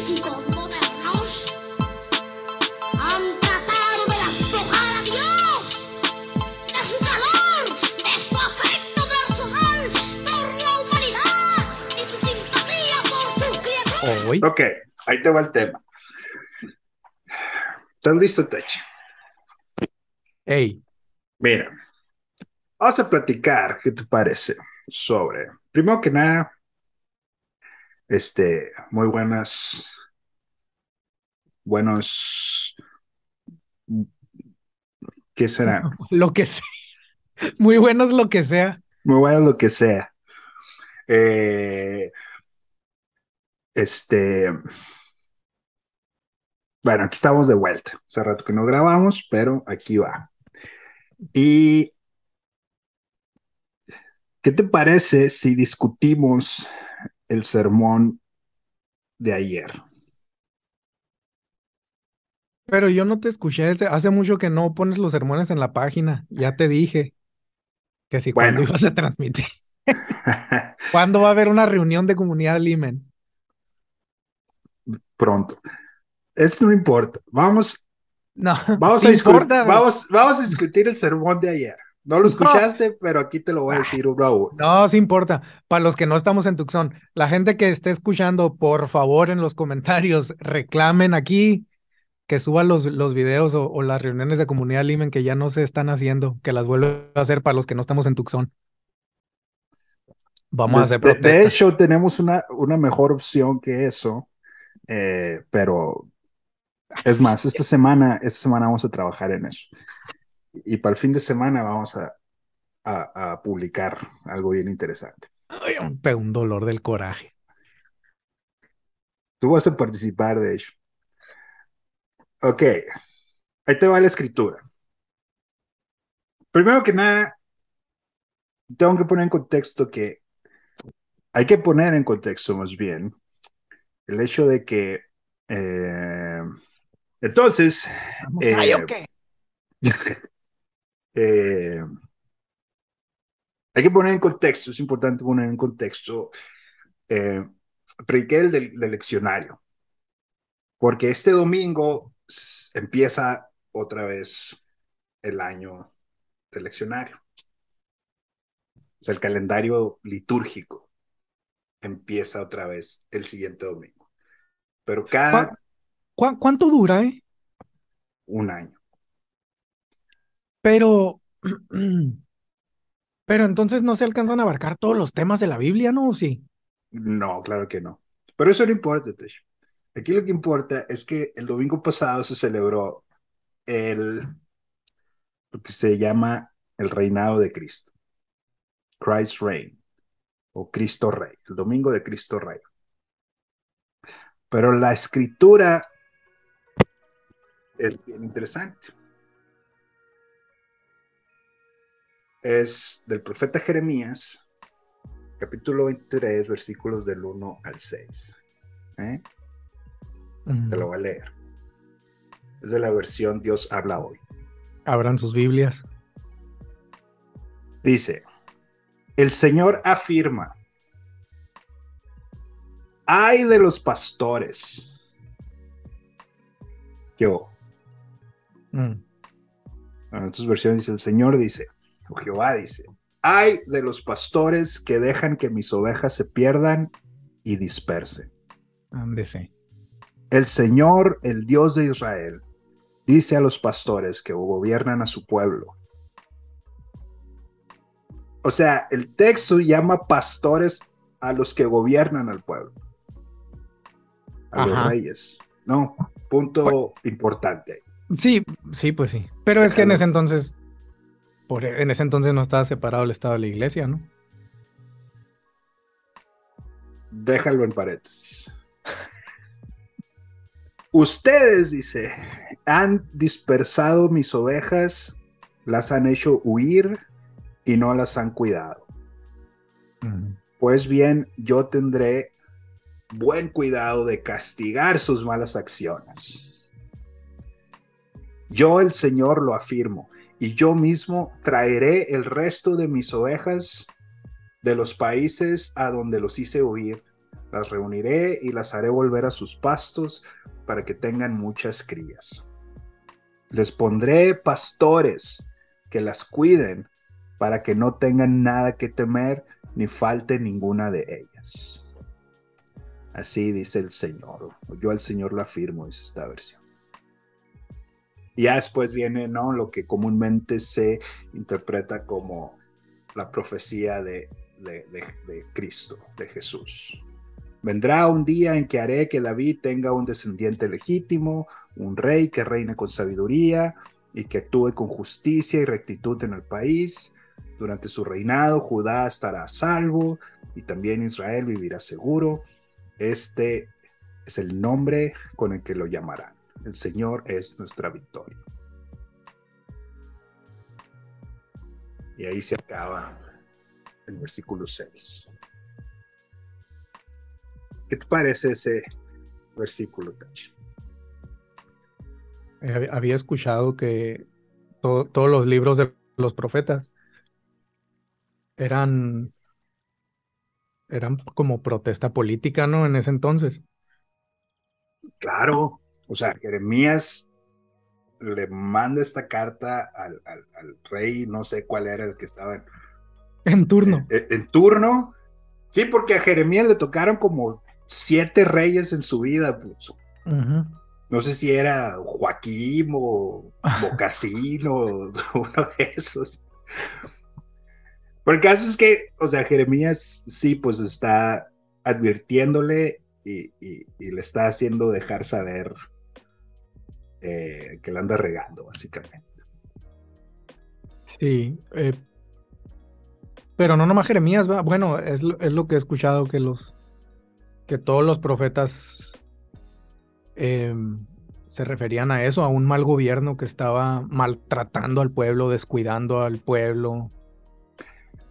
científicos modernos han tratado de aflojar a Dios de su calor, de su afecto personal por la humanidad y su simpatía por sus criaturas. Ok, ahí te va el tema. ¿Estás listo, Tech? Ey, Mira, vamos a platicar, ¿qué te parece? Sobre, primero que nada, este, muy buenas, buenos, ¿qué será? lo que sea. Muy bueno es lo que sea. Muy buenas lo que sea. Eh, este, bueno, aquí estamos de vuelta. Hace rato que no grabamos, pero aquí va. Y ¿qué te parece si discutimos el sermón de ayer? Pero yo no te escuché. Hace, mucho que no pones los sermones en la página. Ya te dije que si cuando ibas a transmitir. ¿Cuándo va a haber una reunión de comunidad Limen? Pronto. Eso no importa. Vamos, No, vamos, sí a discu- importa, vamos, vamos a discutir el sermón de ayer. No lo escuchaste, pero aquí te lo voy a decir uno a uno. No, sí importa. Para los que no estamos en Tucson, la gente que esté escuchando, por favor, en los comentarios, reclamen aquí que suban los, los videos o, o las reuniones de comunidad Limen que ya no se están haciendo, que las vuelva a hacer para los que no estamos en Tucson. Vamos a hacer De, hecho, tenemos una, una mejor opción que eso, eh, pero es más, esta semana, esta semana vamos a trabajar en eso. Y para el fin de semana vamos a, a- a publicar algo bien interesante. Ay, un dolor del coraje. Tú vas a participar, de hecho. Ok, ahí te va la escritura. Primero que nada, tengo que poner en contexto que hay que poner en contexto más bien el hecho de que eh, entonces Eh, ay, ok. eh, hay que poner en contexto, es importante poner en contexto. Eh, prediqué el del, del leccionario, porque este domingo empieza otra vez el año del leccionario. O sea, el calendario litúrgico empieza otra vez el siguiente domingo. Pero cada ¿Cuá- ¿Cuánto dura, eh? un año. Pero, pero entonces no se alcanzan a abarcar todos los temas de la Biblia, ¿no? ¿O sí? No, claro que no. Pero eso no importa, Tesh. Aquí lo que importa es que el domingo pasado se celebró el, lo que se llama el reinado de Cristo. Christ Reign. O Cristo Rey. El domingo de Cristo Rey. Pero la escritura es bien interesante. Es del profeta Jeremías, capítulo 23, versículos del 1 al 6. ¿Eh? Te lo voy a leer. Es de la versión Dios habla hoy. Abran sus Biblias. Dice, el Señor afirma, ay de los pastores. Yo, Mm, en otras versiones dice, el Señor dice, o Jehová dice, ay de los pastores que dejan que mis ovejas se pierdan y dispersen. ándese. El Señor, el Dios de Israel, dice a los pastores que gobiernan a su pueblo. O sea, el texto llama pastores a los que gobiernan al pueblo. A los Ajá. reyes. No, punto importante. Sí, sí, pues sí. Pero es que en ese entonces, por, e, en ese entonces no estaba separado el Estado de la Iglesia, ¿no? Déjalo en paréntesis. Ustedes, dice, han dispersado mis ovejas, las han hecho huir y no las han cuidado. Pues bien, yo tendré buen cuidado de castigar sus malas acciones. Yo el Señor lo afirmo, y yo mismo traeré el resto de mis ovejas de los países a donde los hice huir, Las reuniré y las haré volver a sus pastos para que tengan muchas crías. Les pondré pastores que las cuiden para que no tengan nada que temer ni falte ninguna de ellas. Así dice el Señor. Yo al Señor lo afirmo, es esta versión. Y ya después viene ¿no? lo que comúnmente se interpreta como la profecía de, de, de Cristo, de Jesús. Vendrá un día en que haré que David tenga un descendiente legítimo, un rey que reine con sabiduría y que actúe con justicia y rectitud en el país. Durante su reinado, Judá estará salvo y también Israel vivirá seguro. Este es el nombre con el que lo llamarán. El Señor es nuestra victoria. Y ahí se acaba el versículo 6. ¿Qué te parece ese versículo, Tach? Eh, había escuchado que todos los libros de los profetas eran, eran como protesta política, ¿no? En ese entonces. Claro, o sea, Jeremías le manda esta carta al, rey, no sé cuál era el que estaba en, en turno. En, en, turno. Sí, porque a Jeremías le tocaron como siete reyes en su vida. Pues. No sé si era Joaquín o Mocasino, uno de esos. Pero el caso es que, o sea, Jeremías sí, pues está advirtiéndole y, le está haciendo dejar saber eh, que le anda regando, básicamente. Sí, eh, pero no nomás Jeremías, ¿va? bueno, es, es, lo que he escuchado que los que todos los profetas em, se referían a eso, a un mal gobierno que estaba maltratando al pueblo, descuidando al pueblo,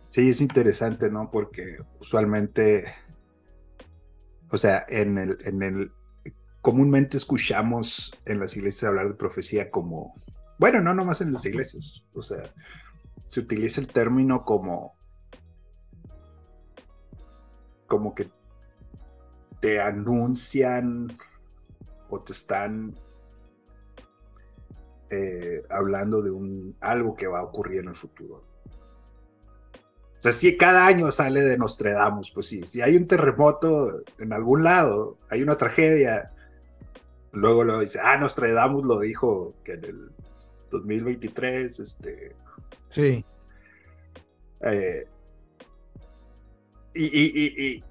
Sí, es interesante, ¿no? Porque usualmente, o sea, en el, en el, comúnmente escuchamos en las iglesias hablar de profecía como, bueno, no nomás en las iglesias, o sea, se utiliza el término como, como que te anuncian o te están eh, hablando de un algo que va a ocurrir en el futuro. O sea, si cada año sale de Nostradamus, pues sí, si hay un terremoto en algún lado, hay una tragedia, luego lo dice, ah, Nostradamus lo dijo que en el 2023, este... Sí. Eh, y, y,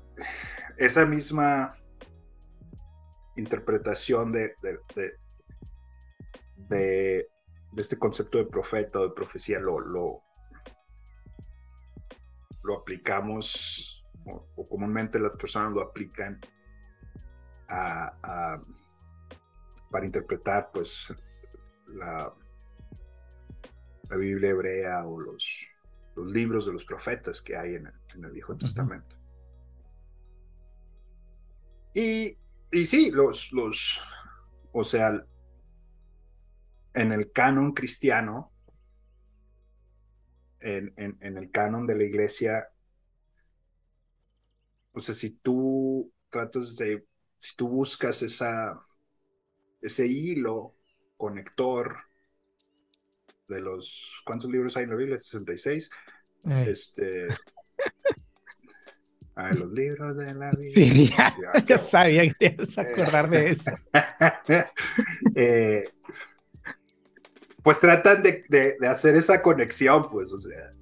esa misma interpretación de, de, de, este concepto de profeta o de profecía lo, lo, lo aplicamos, o, comúnmente las personas lo aplican a, para interpretar pues la, la Biblia hebrea o los, los libros de los profetas que hay en el, Viejo Testamento. Y, y sí, los, los, o sea, en el canon cristiano, en, el canon de la iglesia, o sea, si tú tratas de, si tú buscas esa, ese hilo conector de los, ¿cuántos libros hay en la Biblia? 66. Este... Ah, los libros de la Biblia. Sí, ya, sabía que te ibas a acordar de eso. eh, pues tratan de, hacer esa conexión, pues, o sea,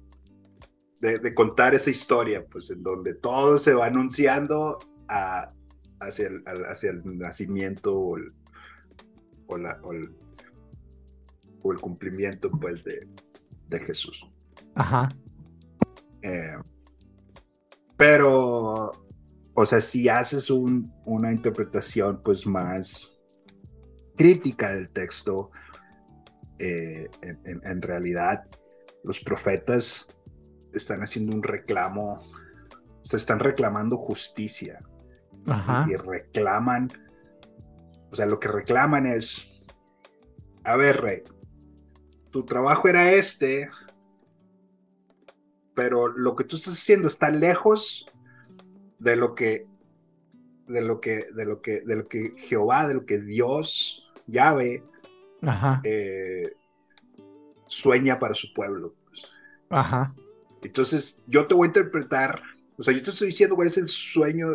de, contar esa historia, pues, en donde todo se va anunciando hacia, el, hacia, el, nacimiento o el, o, el, cumplimiento, pues, de, Jesús. Ajá. Eh, pero, o sea, si haces una interpretación, pues, más crítica del texto, eh, en, realidad los profetas están haciendo un reclamo, se están reclamando justicia Y, reclaman, o sea, lo que reclaman es, a ver, rey, tu trabajo era este, pero lo que tú estás haciendo está lejos de lo que de lo que, de lo que, de lo que Jehová, de lo que Dios, Yahweh, Ajá. eh, sueña para su pueblo. pues. Ajá. Entonces, yo te voy a interpretar, o sea, yo te estoy diciendo cuál es el sueño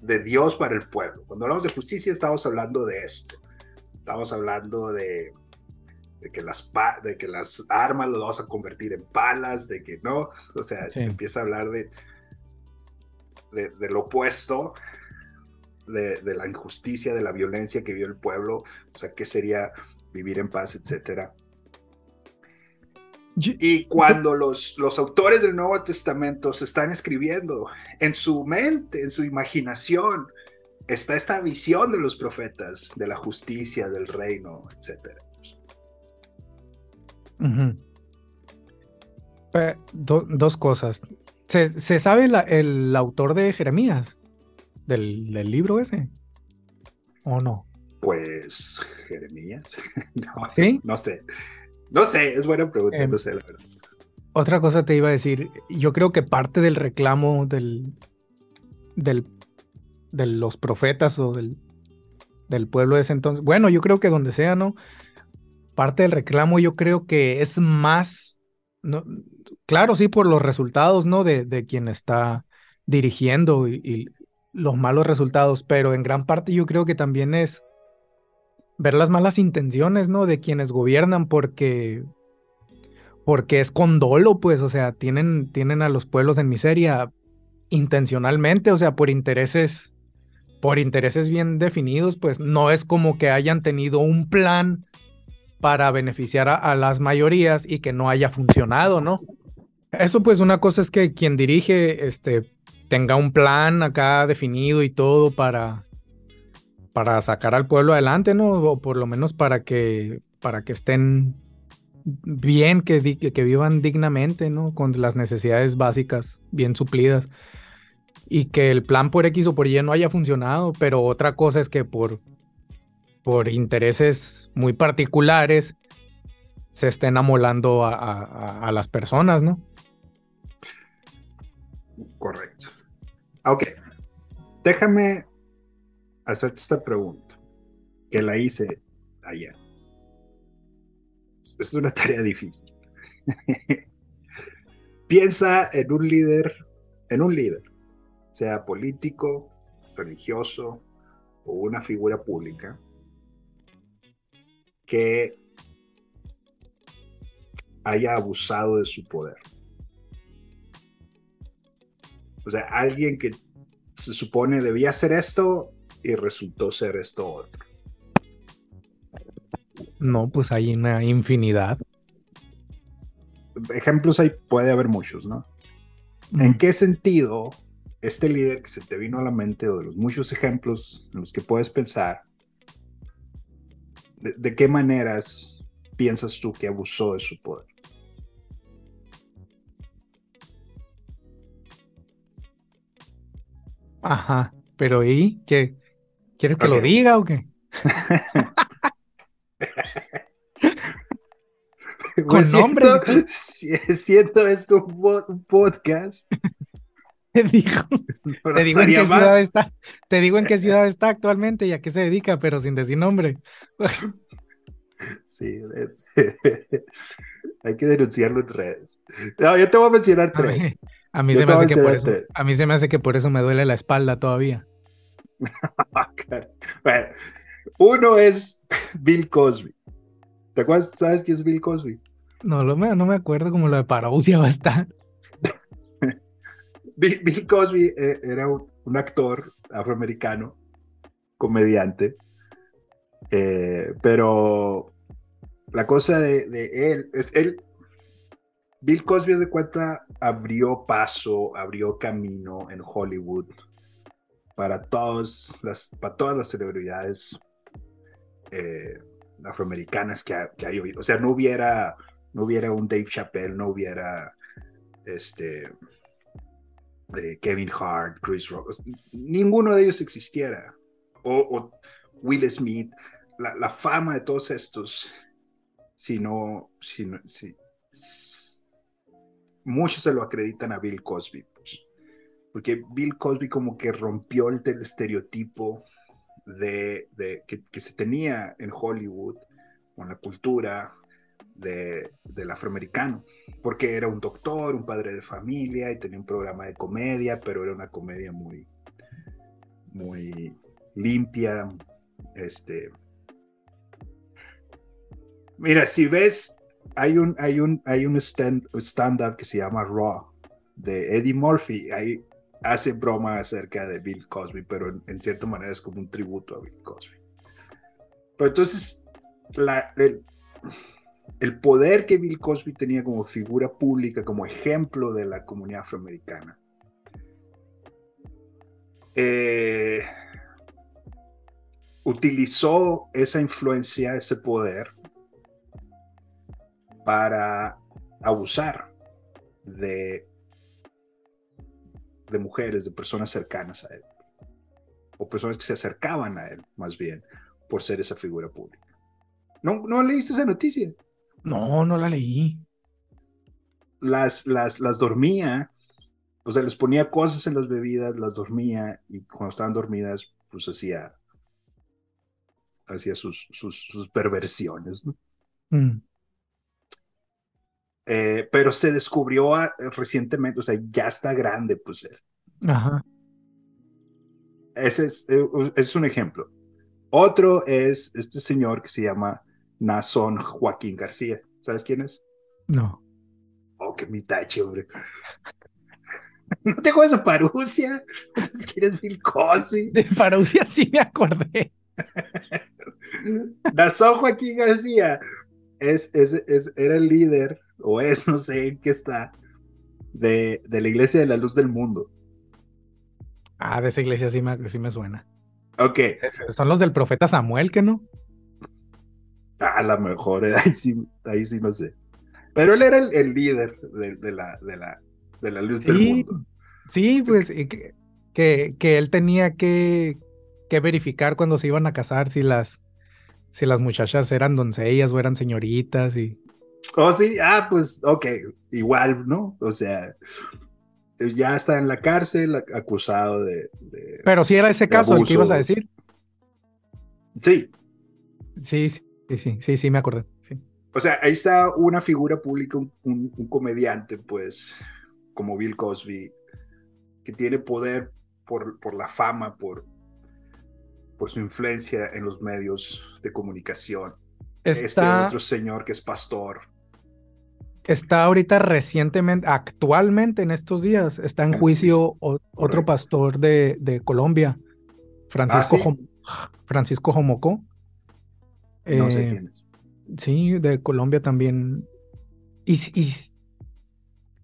de Dios para el pueblo. Cuando hablamos de justicia, estamos hablando de esto. Estamos hablando de, de que, las de que las armas las vamos a convertir en palas, de que no, o sea, Sí. empieza a hablar de, de, de lo opuesto, de, de la injusticia, de la violencia que vive el pueblo, o sea, qué sería vivir en paz, etcétera. Y cuando los, los autores del Nuevo Testamento se están escribiendo, en su mente, en su imaginación, está esta visión de los profetas, de la justicia, del reino, etc. Do- dos cosas. ¿Se, se sabe la- el autor de Jeremías? Del, del libro ese? ¿O no? Pues, Jeremías, no, ¿Sí? no sé, no sé, es buena pregunta, Em, no sé, la verdad. Otra cosa te iba a decir. Yo creo que parte del reclamo del, del, de los profetas o del, del pueblo de ese entonces. Bueno, yo creo que donde sea, ¿no? Parte del reclamo yo creo que es más, no, claro, sí, por los resultados, ¿no? De, de quien está dirigiendo y, y los malos resultados, pero en gran parte yo creo que también es ver las malas intenciones, ¿no? De quienes gobiernan, porque, porque es con dolo, pues, o sea, tienen, tienen a los pueblos en miseria intencionalmente, o sea, por intereses, por intereses bien definidos, pues no es como que hayan tenido un plan para beneficiar a, a las mayorías y que no haya funcionado, ¿no? Eso pues una cosa es que quien dirige este tenga un plan acá definido y todo para para sacar al pueblo adelante, ¿no? O por lo menos para que para que estén bien, que, vivan dignamente, ¿no? Con las necesidades básicas bien suplidas. Y que el plan por X o por Y no haya funcionado, pero otra cosa es que por, por intereses muy particulares se estén amolando a- a- a las personas, ¿no? Correcto. Ok, déjame hacerte esta pregunta, que la hice ayer. Es una tarea difícil. Piensa en un líder, en un líder, sea político, religioso o una figura pública, que haya abusado de su poder. O sea, alguien que se supone debía hacer esto y resultó ser esto otro. No, pues hay una infinidad. Ejemplos ahí puede haber muchos, ¿no? ¿En qué sentido este líder que se te vino a la mente o de los muchos ejemplos en los que puedes pensar, de, de qué maneras piensas tú que abusó de su poder? Ajá, pero ¿y qué? ¿Quieres que lo diga o qué? Pues nombres siento, si- siento esto un, po- un podcast. Te digo, no te digo en qué ciudad está, te digo en qué ciudad está actualmente y a qué se dedica, pero sin decir nombre. Sí, es- hay que denunciarlo en redes. No, yo te voy a mencionar A mí, tres. a mí Yo se te me voy hace a que por mencionar eso, tres. a mí se me hace que por eso me duele la espalda todavía. Bueno, uno es Bill Cosby. ¿Te acuerdas? ¿Sabes quién es Bill Cosby? No, lo, me- no me acuerdo como lo de Parousia va a estar. Bill, Bill Cosby eh, era un, un actor afroamericano, comediante, eh, pero la cosa de, de él es él. Bill Cosby de cuenta abrió paso, abrió camino en Hollywood para todas las, para todas las celebridades eh, afroamericanas que, ha- que hay. O sea, no hubiera, no hubiera un Dave Chappelle, no hubiera este eh, Kevin Hart, Chris Rock, ninguno de ellos existiera. O, Will Smith, la, fama de todos estos, si no, si no- si- muchos se lo acreditan a Bill Cosby. Porque Bill Cosby como que rompió el, el estereotipo de, que, se tenía en Hollywood con la cultura de, del afroamericano, porque era un doctor, un padre de familia y tenía un programa de comedia, pero era una comedia muy, muy limpia. Este, mira, si ves, hay un, hay un, hay un stand, stand-up que se llama Raw de Eddie Murphy. Ahí hace broma acerca de Bill Cosby, pero en, cierta manera es como un tributo a Bill Cosby. Pero entonces, el, poder que Bill Cosby tenía como figura pública, como ejemplo de la comunidad afroamericana, eh, utilizó esa influencia, ese poder, para abusar de de mujeres, de personas cercanas a él, o personas que se acercaban a él, más bien, por ser esa figura pública. ¿No, no leíste esa noticia? No, no la leí. Las, las, las dormía, o sea, les ponía cosas en las bebidas, las dormía, y cuando estaban dormidas, pues hacía, hacía sus, sus, sus perversiones, ¿no? Mm. Eh, pero se descubrió a, recientemente, o sea, ya está grande, pues él. Ajá. Ese es, eh, es, un ejemplo. Otro es este señor que se llama Nazón Joaquín García. ¿Sabes quién es? No. Oh, que mi tache, hombre. ¿No te acuerdas de Parusia? ¿Sabes quién es Bill Cosby? De Parusia sí me acordé. Nazón Joaquín García es, es, es, era el líder o es, no sé en qué está, de, de, la Iglesia de la Luz del Mundo. Ah, de esa iglesia sí me, sí me suena. Ok. Son los del profeta Samuel, ¿que no? A lo mejor, eh, ahí sí, ahí sí no sé. Pero él era el, el líder de, de, la, de, la, de la luz sí, del mundo. Sí, pues que, que, que, él tenía que, que verificar cuando se iban a casar si las, si las muchachas eran doncellas o eran señoritas y... Oh, sí, ah, pues, ok, igual, ¿no? O sea, ya está en la cárcel acusado de... de Pero si era ese caso el que ibas a decir. Sí. Sí, sí, sí, sí, sí, me acordé. Sí. O sea, ahí está una figura pública, un, un, un, comediante, pues, como Bill Cosby, que tiene poder por, por la fama, por, por su influencia en los medios de comunicación. Está... Este otro señor que es pastor, está ahorita recientemente, actualmente en estos días, está en juicio o, otro pastor de, de Colombia, Francisco, ¿Ah, sí? Francisco Jomoco. No eh, sé quién es. Sí, de Colombia también. Y, y,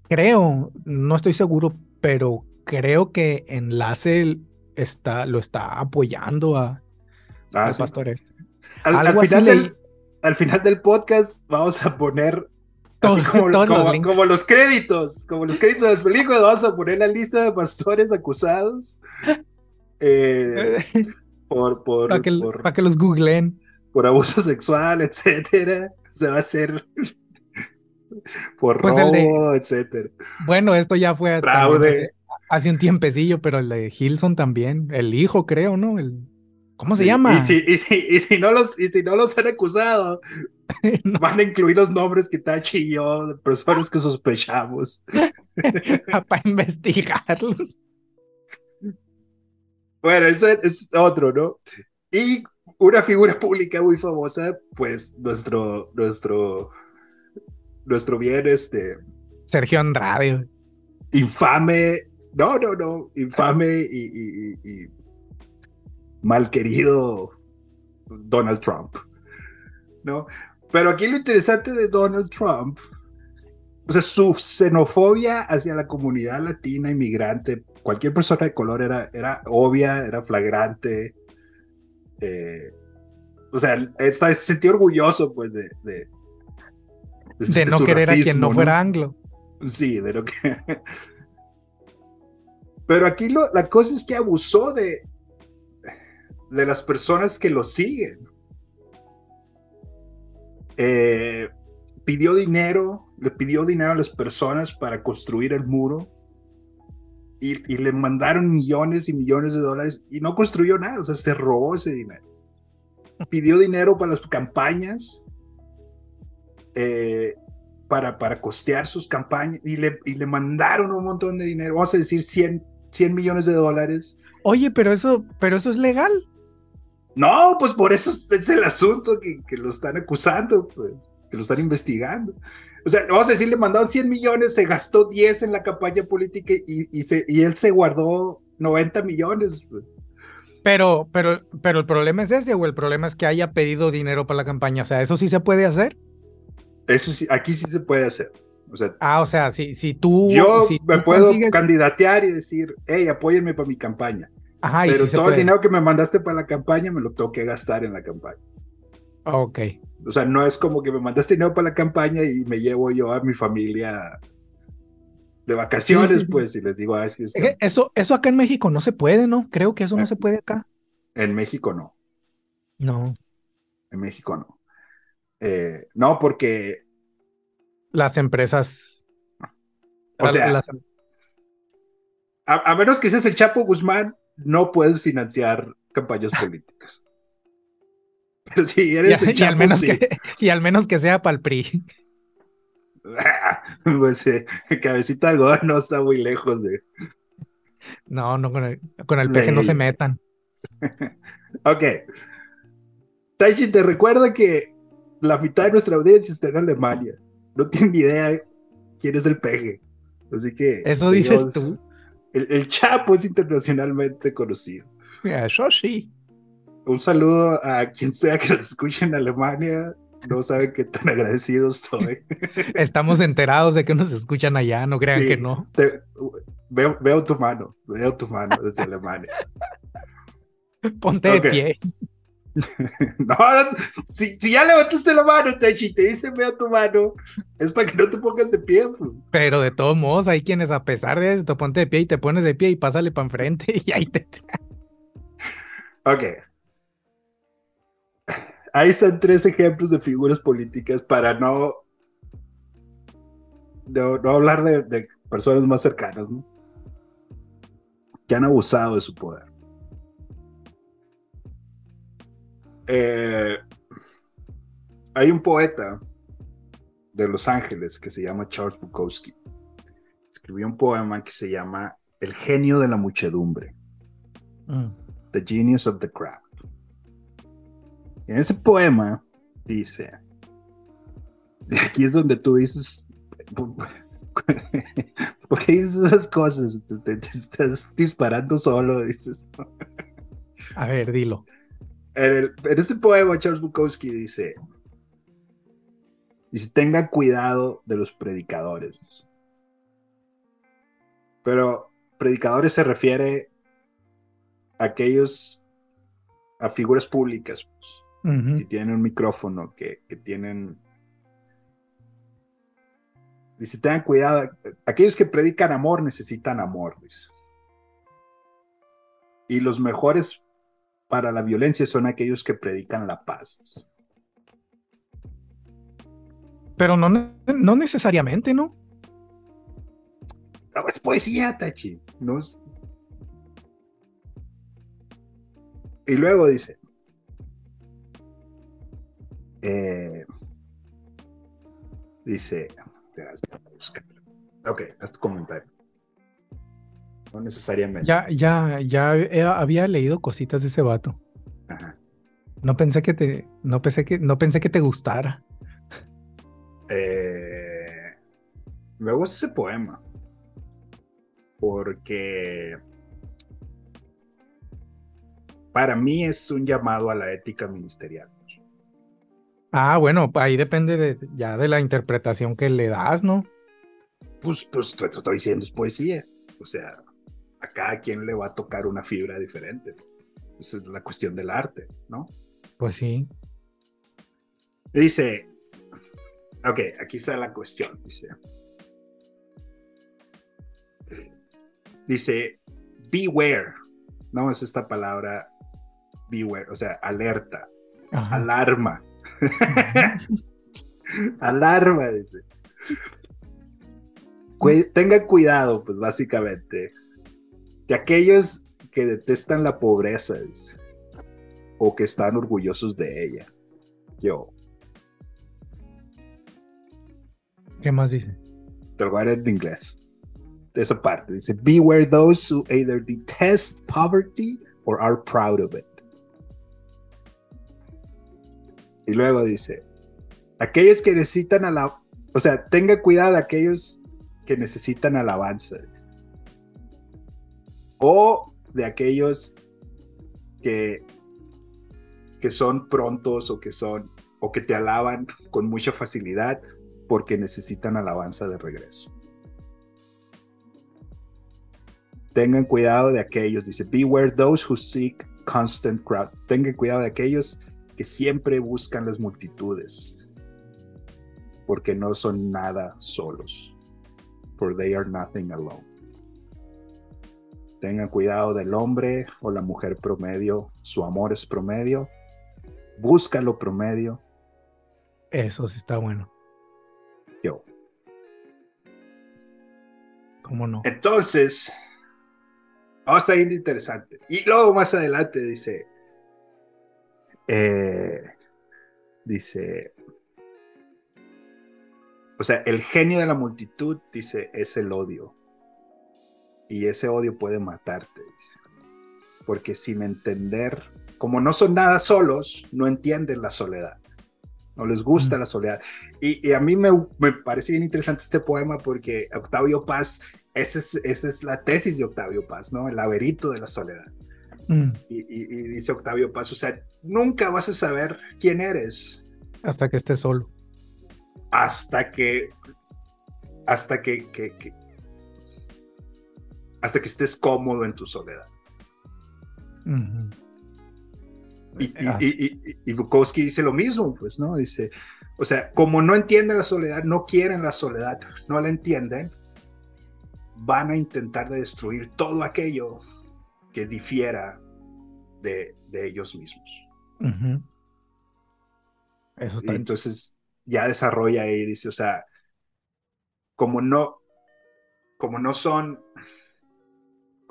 creo, no estoy seguro, pero creo que Enlace está, lo está apoyando a, ah, al sí. pastor este. Al, al, final del, al final del podcast vamos a poner Así como, como, los como, los créditos, como los créditos de las películas, vamos a poner la lista de pastores acusados. Eh, por, por, para, que, por, para que los googleen. Por abuso sexual, etcétera. Se va a hacer por pues robo, de, etcétera. Bueno, esto ya fue hace, hace, un tiempecillo, pero el de Hilson también, el hijo, creo, ¿no? El, ¿Cómo se sí, llama? Y si, y, si, y, si no los, y si no los han acusado, no. van a incluir los nombres que Tachi y yo, de personas que sospechamos. Para investigarlos. Bueno, ese es otro, ¿no? Y una figura pública muy famosa, pues nuestro, nuestro, nuestro bien, este... Sergio Andrade. Infame, no, no, no, infame y, y, y mal querido Donald Trump, ¿no? Pero aquí lo interesante de Donald Trump, o sea, su xenofobia hacia la comunidad latina inmigrante, cualquier persona de color era, era obvia, era flagrante. Eh, o sea, está, se sentía orgulloso, pues, de. De, de, de no querer racismo, a quien no fuera anglo. Sí, de lo que. Pero aquí lo, la cosa es que abusó de, de las personas que lo siguen. Eh, pidió dinero, le pidió dinero a las personas para construir el muro y, le mandaron millones y millones de dólares y no construyó nada, o sea, se robó ese dinero. Pidió dinero para las campañas, eh, para, para costear sus campañas y le, y le mandaron un montón de dinero, vamos a decir 100, 100 millones de dólares. Oye, pero eso, pero eso es legal. No, pues por eso es, el asunto que, que, lo están acusando, pues, que lo están investigando. O sea, vamos a decir, le mandaron 100 millones, se gastó 10 en la campaña política y, y, se, y él se guardó 90 millones. Pues. Pero, pero, pero el problema es ese, o el problema es que haya pedido dinero para la campaña. O sea, ¿eso sí se puede hacer? Eso sí, aquí sí se puede hacer. O sea, ah, o sea, si, si tú. Yo si me tú puedo consigues- candidatear y decir, hey, apóyenme para mi campaña. Ajá, Pero sí todo el dinero que me mandaste para la campaña me lo tengo que gastar en la campaña. Ok. O sea, no es como que me mandaste dinero para la campaña y me llevo yo a mi familia de vacaciones, Sí, sí, sí. pues, y les digo, ah, es que es Es que Eso, eso acá en México no se puede, ¿no? Creo que eso no Eh. se puede acá. en México no, No. en México no. Eh, no, porque, Las empresas. O sea, las- a, a menos que seas el Chapo Guzmán, no puedes financiar campañas políticas. Pero si y, eres el y Chapo, al menos sí. que, y al menos que sea para el PRI. pues eh, cabecita de algodón no está muy lejos de... No, no, con el, con el peje no se metan. Ok. Taichi, te recuerda que la mitad de nuestra audiencia está en Alemania. No tienen ni idea quién es el peje. Así que... Eso dices digamos, tú. El, el Chapo es internacionalmente conocido. Eso sí. Un saludo a quien sea que nos escuche en Alemania. No saben qué tan agradecido estoy. Estamos enterados de que nos escuchan allá, no crean Sí. que no. Te- veo, veo tu mano, veo tu mano desde Alemania. Ponte de pie. No, si, si ya levantaste la mano, Techi, y te dice veo tu mano, es para que no te pongas de pie. pues. Pero de todos modos, hay quienes a pesar de eso, te ponte de pie y te pones de pie y pásale para enfrente y ahí te... Ok. Ahí están tres ejemplos de figuras políticas para no, no, no hablar de, de personas más cercanas, ¿no? Que han abusado de su poder. Eh, hay un poeta de Los Ángeles que se llama Charles Bukowski. Escribió un poema que se llama El genio de la muchedumbre. Mm. The Genius of the Crowd. En ese poema dice, aquí es donde tú dices, ¿por qué dices esas cosas? Te, te- te estás disparando solo, dices. A ver, dilo. En, el- en este poema Charles Bukowski dice, dice, tenga cuidado de los predicadores. Pero predicadores se refiere a aquellos, a figuras públicas, pues, que tienen un micrófono, que, que tienen... Dice, tengan cuidado, aquellos que predican amor necesitan amor, dice. Y los mejores para la violencia son aquellos que predican la paz. Pero no, no necesariamente, ¿no? No, es poesía, Tachi. No es- Y luego dice. eh, dice. Ok, haz tu comentario. No necesariamente. Ya, ya, ya he- había leído cositas de ese vato. Ajá. No pensé que te, no pensé que, no pensé que te gustara. Eh, me gusta ese poema. Porque para mí es un llamado a la ética ministerial. Ah, bueno, ahí depende de, ya de la interpretación que le das, ¿no? Pues, pues te estoy diciendo, es poesía. O sea, a cada quien le va a tocar una fibra diferente. Esa es la cuestión del arte, ¿no? Pues sí. Dice, ok, aquí está la cuestión, dice. Dice, beware, no es esta palabra beware, o sea, alerta, Ajá. alarma. alarma, dice. Cu- tenga cuidado, pues básicamente, de aquellos que detestan la pobreza dice, o que están orgullosos de ella. Yo, ¿Qué más dice? te lo voy a leer en inglés. Esa parte dice: Beware those who either detest poverty or are proud of it. Y luego dice: Aquellos que necesitan a la. O sea, tenga cuidado de aquellos que necesitan alabanza. O de aquellos que, que son prontos o que son o que te alaban con mucha facilidad porque necesitan alabanza de regreso. Tengan cuidado de aquellos, dice, beware those who seek constant crowd. Tengan cuidado de aquellos que siempre buscan las multitudes, porque no son nada solos, for they are nothing alone. Tengan cuidado del hombre o la mujer promedio, su amor es promedio, búscalo promedio, Eso sí está bueno. yo. ¿Cómo no? Entonces, oh, está bien interesante. Y luego más adelante dice, eh, dice, o sea, el genio de la multitud, dice, es el odio. Y ese odio puede matarte, dice. Porque sin entender, como no son nada solos, no entienden la soledad. No les gusta Mm. la soledad. Y, y a mí me, me parece bien interesante este poema porque Octavio Paz esa es, esa es la tesis de Octavio Paz, ¿no? El laberinto de la soledad. Mm, Y, y- y dice Octavio Paz, o sea, nunca vas a saber quién eres Hasta que estés solo. hasta que, hasta que, que- que- hasta que estés cómodo en tu soledad. Y, y- y- y- y Bukowski dice lo mismo, pues, ¿no? Dice, o sea, como no entienden la soledad, no quieren la soledad, no la entienden, van a intentar destruir todo aquello que difiera de, de ellos mismos. Eso Y está. entonces ya desarrolla ahí, dice, o sea, como no, como no son,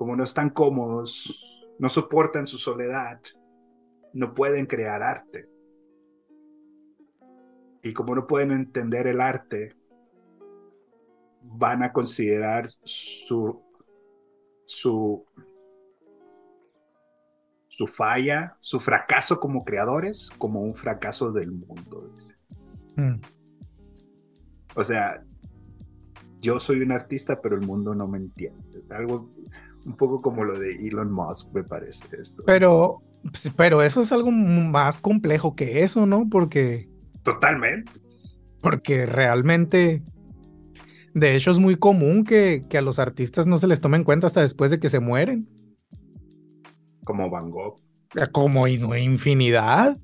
como no están cómodos, no soportan su soledad, no pueden crear arte. Y como no pueden entender el arte, van a considerar su, su, su falla, su fracaso como creadores, como un fracaso del mundo. dice. Mm. O sea, yo soy un artista, pero el mundo no me entiende. Algo un poco como lo de Elon Musk, me parece esto. Pero, pues, pero eso es algo más complejo que eso, ¿no? Porque, Totalmente. porque realmente, de hecho, es muy común que, que a los artistas no se les tome en cuenta hasta después de que se mueren. Como Van Gogh, Eh, Como in- infinidad.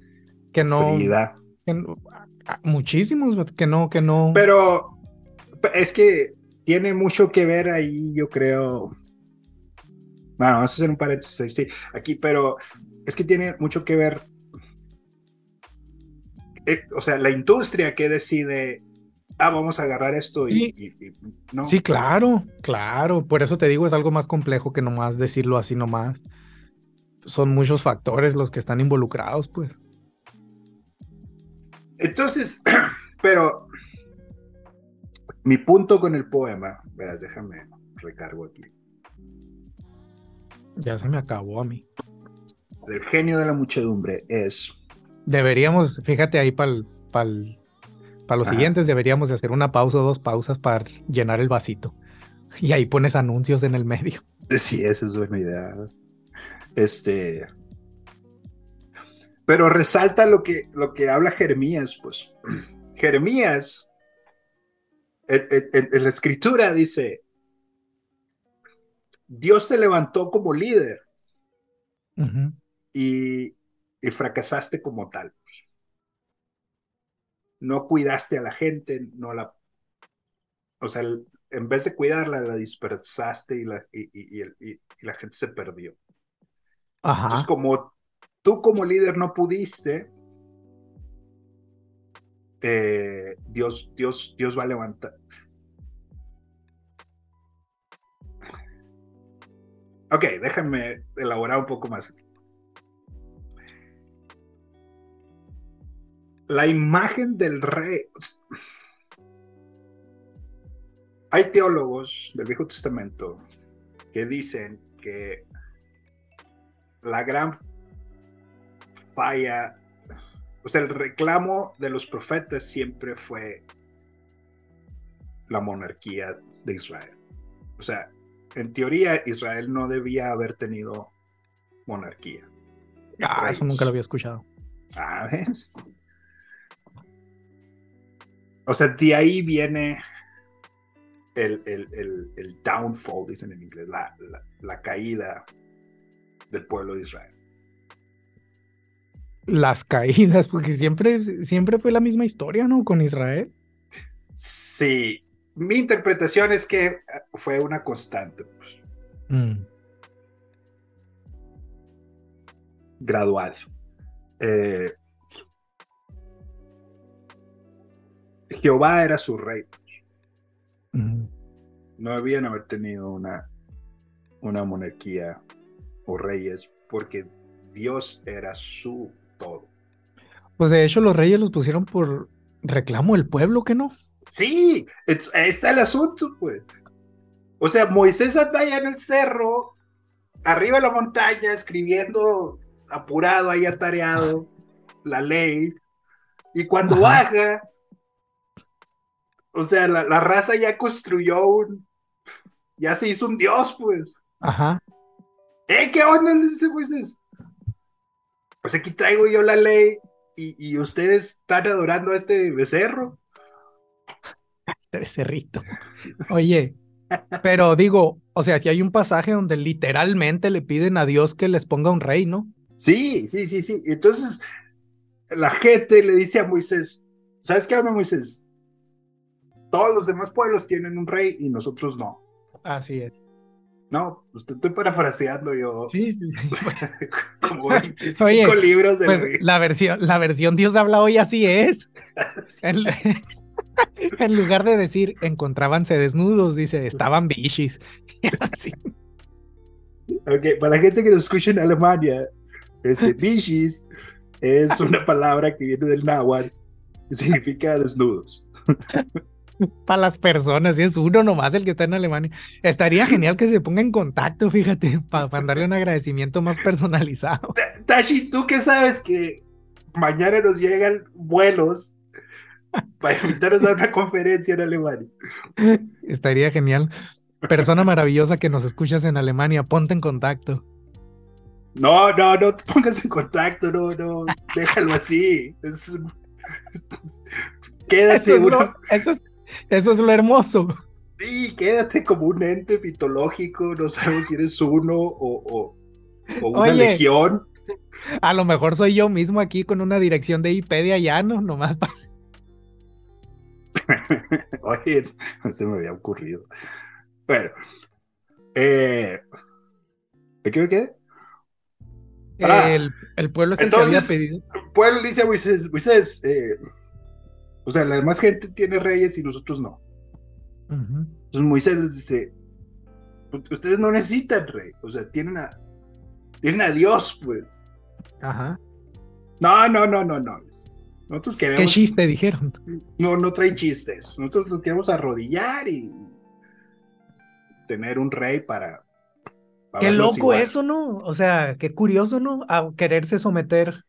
Que no. Frida. que no- muchísimos que no, que no. Pero es que tiene mucho que ver ahí, yo creo. Bueno, vamos a hacer un paréntesis sí, aquí, pero es que tiene mucho que ver. eh, o sea, la industria que decide, ah, vamos a agarrar esto y, Sí. y- y- no. Sí, claro, claro. Por eso te digo, es algo más complejo que nomás decirlo así nomás. Son muchos factores los que están involucrados, pues. Entonces, pero mi punto con el poema, verás, déjame recargo aquí. Ya se me acabó a mí. El genio de la muchedumbre es Deberíamos, fíjate ahí para para los Ajá. siguientes, deberíamos de hacer una pausa o dos pausas para llenar el vasito. Y ahí pones anuncios en el medio. Sí, esa es buena idea. Este. Pero resalta lo que, lo que habla Jeremías, pues. Jeremías, en, en- en la escritura dice: Dios se levantó como líder y, y fracasaste como tal. No cuidaste a la gente, no la. O sea, el- en vez de cuidarla, la dispersaste y la, y- y- y la gente se perdió. Entonces, Ajá. como tú como líder no pudiste, eh, Dios, Dios, Dios va a levantar. Ok, déjenme elaborar un poco más. La imagen del rey. Hay teólogos del Viejo Testamento que dicen que la gran falla, o sea, el reclamo de los profetas siempre fue la monarquía de Israel. O sea, en teoría Israel no debía haber tenido monarquía. Ah, eso nunca lo había escuchado. Ah, ¿ves? O sea, de ahí viene el, el, el, el downfall, dicen en inglés, la, la, la caída del pueblo de Israel. Las caídas, porque siempre, siempre fue la misma historia, ¿no? Con Israel. Sí, mi interpretación es que fue una constante. pues, Mm. gradual. Eh, Jehová era su rey. Mm. No debían haber tenido una, una monarquía o reyes porque Dios era su todo. Pues de hecho los reyes los pusieron por reclamo del pueblo, ¿que no? Sí, es- ahí está el asunto, pues. O sea, Moisés anda allá en el cerro, arriba de la montaña, escribiendo apurado, ahí atareado, la ley. Y cuando Ajá. baja, o sea, la, la raza ya construyó un. Ya se hizo un dios, pues. Ajá. ¿Eh? ¿Qué onda? Le dice Moisés. Pues aquí traigo yo la ley y, y ustedes están adorando a este becerro. Este becerrito. Oye, pero digo, o sea, si hay un pasaje donde literalmente le piden a Dios que les ponga un rey, ¿no? Sí, sí, sí, sí. Entonces, la gente le dice a Moisés, ¿sabes qué onda, Moisés? Todos los demás pueblos tienen un rey y nosotros no. Así es. No, te estoy parafraseando yo Sí, sí, sí. como 25 Oye, libros de Pues la la versión, la versión Dios habla hoy así es. En, en lugar de decir encontrábanse desnudos, dice estaban bichis. Así. Ok, para la gente que nos escucha en Alemania, este, bichis es una palabra que viene del náhuatl que significa desnudos. Para las personas, y es uno nomás el que está en Alemania. Estaría genial que se ponga en contacto, fíjate, para mandarle un agradecimiento más personalizado. Ta- Tashi, ¿tú qué sabes que mañana nos llegan vuelos para invitarnos a una conferencia en Alemania? Estaría genial. Persona maravillosa que nos escuchas en Alemania, ponte en contacto. No, no, no te pongas en contacto, no, no, déjalo así. Es un- Quédate, Eso es, uno- lo, eso, es, eso es lo hermoso. sí, quédate como un ente mitológico, no sabemos si eres uno o, o- o una Oye. legión. A lo mejor soy yo mismo aquí con una dirección de IP de allá, ¿no? Nomás pa- Oye, se me había ocurrido. Bueno, eh, ¿de qué me quedé? Ah, el, el pueblo es el que había entonces- pedido. Pues le dice a Moisés, Moisés, eh, o sea, la demás gente tiene reyes y nosotros no. Entonces Moisés les dice, ustedes no necesitan rey, o sea, tienen a, tienen a Dios, pues. Ajá. No, no, no, no, no. Nosotros ¿Qué queremos, chiste dijeron? no, no traen chistes. Nosotros nos queremos arrodillar y tener un rey para... para Qué loco igual. eso, ¿no? O sea, qué curioso, ¿no? A quererse someter.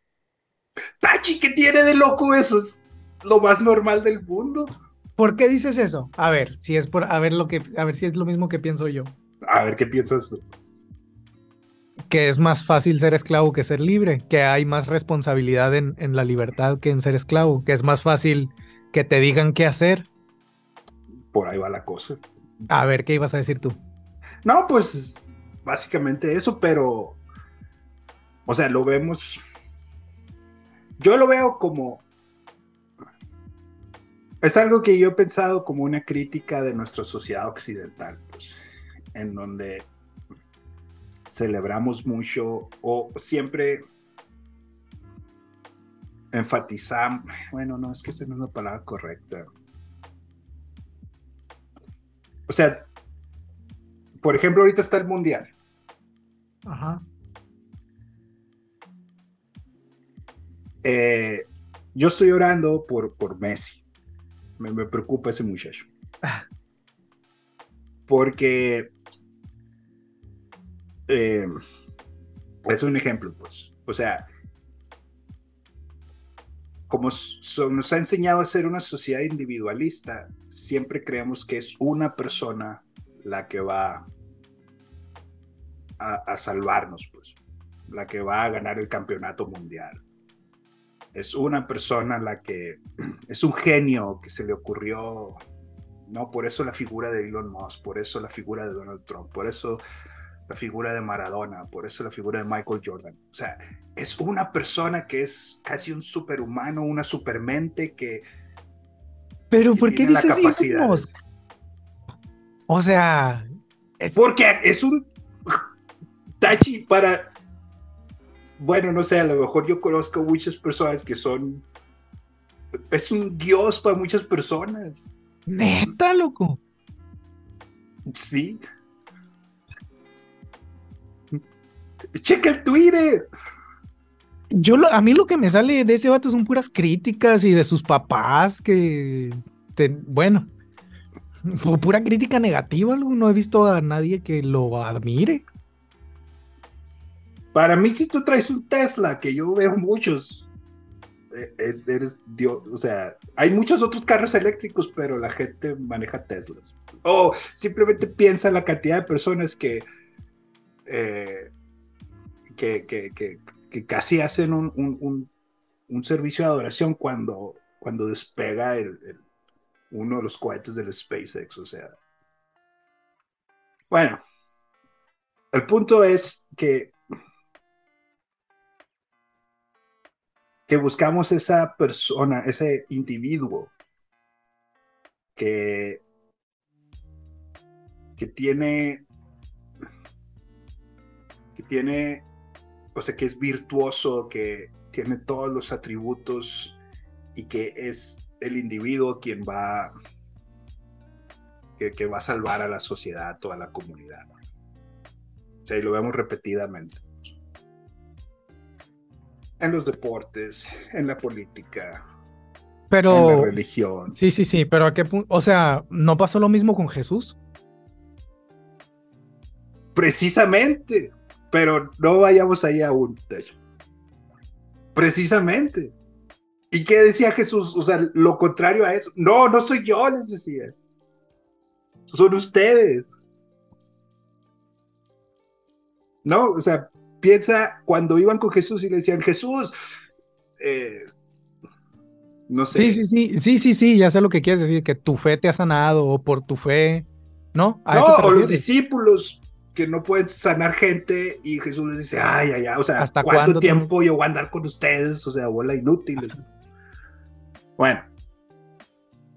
Tachi, ¿qué tiene de loco eso? Es lo más normal del mundo. ¿Por qué dices eso? A ver, si es por, a ver lo que, a ver si es lo mismo que pienso yo. A ver, ¿qué piensas tú? Que es más fácil ser esclavo que ser libre, que hay más responsabilidad en, en la libertad que en ser esclavo, que es más fácil que te digan qué hacer. Por ahí va la cosa. A ver, ¿qué ibas a decir tú? No, pues básicamente eso, pero, o sea, lo vemos, yo lo veo como, es algo que yo he pensado como una crítica de nuestra sociedad occidental, pues, en donde celebramos mucho o siempre enfatizamos, bueno, no, es que esa no es la palabra correcta. O sea, por ejemplo, ahorita está el mundial. Ajá. Eh, yo estoy orando por, por Messi. Me, me preocupa ese muchacho. Porque eh, es un ejemplo, pues. O sea, como nos ha enseñado a ser una sociedad individualista, siempre creemos que es una persona la que va a, a salvarnos, pues, la que va a ganar el campeonato mundial. Es una persona la que es un genio que se le ocurrió, no, por eso la figura de Elon Musk, por eso la figura de Donald Trump, por eso la figura de Maradona, por eso la figura de Michael Jordan. O sea, es una persona que es casi un superhumano, una supermente que, Pero que ¿por qué dices Musk? O sea, es- Porque es un tachi para, bueno, no sé, a lo mejor yo conozco muchas personas que son, es un dios para muchas personas. neta, loco. Sí. Checa el Twitter. Yo lo- a mí lo que me sale de ese vato son puras críticas y de sus papás que, te- bueno, pu- pura crítica negativa, no he visto a nadie que lo admire. Para mí, si tú traes un Tesla, que yo veo muchos, eh, eh, eres Dios. O sea, hay muchos otros carros eléctricos, pero la gente maneja Teslas. O simplemente piensa en la cantidad de personas que, eh, que, que, que- casi hacen un, un- un- servicio de adoración cuando, cuando despega el- uno de los cohetes del SpaceX. O sea, bueno, el punto es que que buscamos esa persona, ese individuo que, que tiene, que tiene, o sea, que es virtuoso, que tiene todos los atributos y que es el individuo quien va, que, que va a salvar a la sociedad, a toda la comunidad. O sea, y lo vemos repetidamente en los deportes, en la política, en la Pero, religión. sí, sí, sí, pero a qué punto, o sea, ¿no pasó lo mismo con Jesús? Precisamente, pero no vayamos ahí aún. de hecho. Precisamente. ¿Y qué decía Jesús? O sea, lo contrario a eso. No, no soy yo, les decía. Son ustedes. No, o sea, piensa cuando iban con Jesús y le decían, Jesús, eh, no sé. Sí, sí, sí, sí, sí, sí, ya sé lo que quieres decir, que tu fe te ha sanado o por tu fe, ¿no? ¿A No, o los discípulos que no pueden sanar gente y Jesús les dice, ay, ay, ay, o sea, ¿Hasta ¿cuánto tiempo yo voy a andar con ustedes? O sea, bola inútil. Bueno,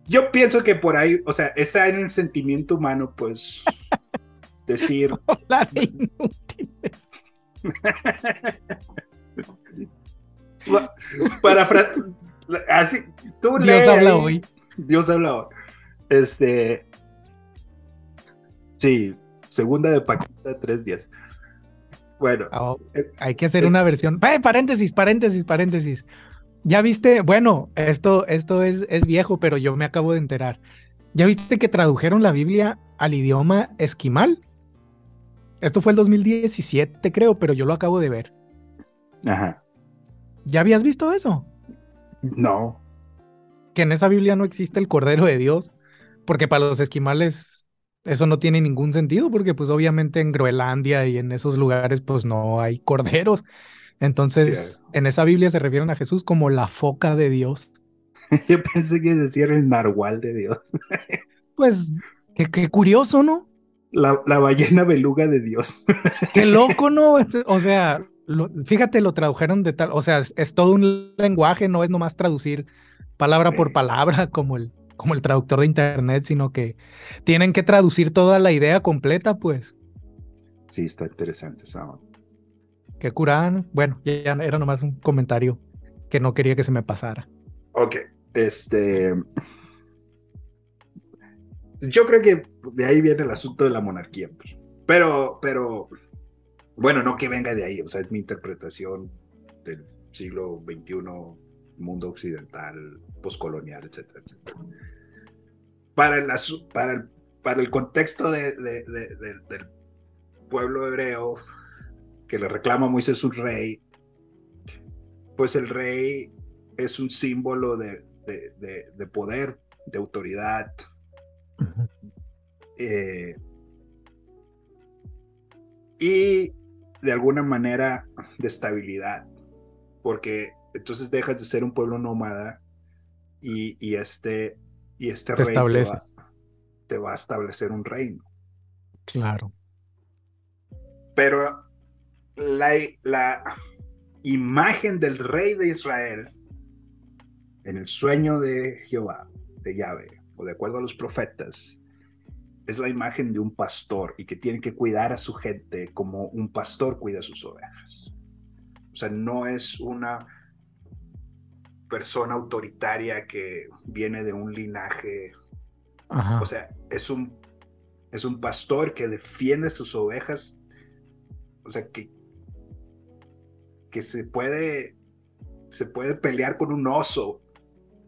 yo pienso que por ahí, o sea, está en el sentimiento humano, pues, decir, La de inútiles. para así, tú Dios lee habla hoy. Dios habla hoy. Este, sí, segunda de Paquita, tres días. Bueno, Oh, eh, hay que hacer eh, una versión. ¡Eh, paréntesis, paréntesis, paréntesis! Ya viste, bueno, esto, esto es, es viejo, pero yo me acabo de enterar. ¿Ya viste que tradujeron la Biblia al idioma esquimal? Esto fue el 2017, creo, pero yo lo acabo de ver. ajá, ¿Ya habías visto eso? no, Que en esa Biblia no existe el Cordero de Dios, porque para los esquimales eso no tiene ningún sentido, porque pues obviamente en Groenlandia y en esos lugares pues no hay corderos. Entonces, en esa Biblia se refieren a Jesús como la foca de Dios. yo pensé que decía el narwhal de Dios, Pues, qué, qué curioso, ¿no? la, la ballena beluga de Dios. Qué loco, ¿no? O sea, lo- fíjate, lo tradujeron de tal, o sea, es, es todo un lenguaje, no es nomás traducir palabra por palabra como el, como el traductor de internet, sino que tienen que traducir toda la idea completa, pues. Sí, está interesante esa. Qué curada, ¿no? Bueno, ya ya era nomás un comentario que no quería que se me pasara. Ok, este. Yo creo que de ahí viene el asunto de la monarquía. pues. Pero, pero, Bueno, no que venga de ahí, o sea, es mi interpretación del siglo XXI, mundo occidental, postcolonial, etcétera, etcétera. Para el, para el, para el contexto de, de, del pueblo hebreo que le reclama a Moisés un rey, pues el rey es un símbolo de, de poder, de autoridad. Eh, y de alguna manera de estabilidad, porque entonces dejas de ser un pueblo nómada y, y este, y este rey te va, a establecer un reino. Claro. Pero la, la imagen del rey de Israel en el sueño de Jehová, de Yahvé, o de acuerdo a los profetas, es la imagen de un pastor y que tiene que cuidar a su gente como un pastor cuida a sus ovejas. O sea, no es una persona autoritaria que viene de un linaje. O sea, es un, es un pastor que defiende sus ovejas. O sea, que, que se puede se puede pelear con un oso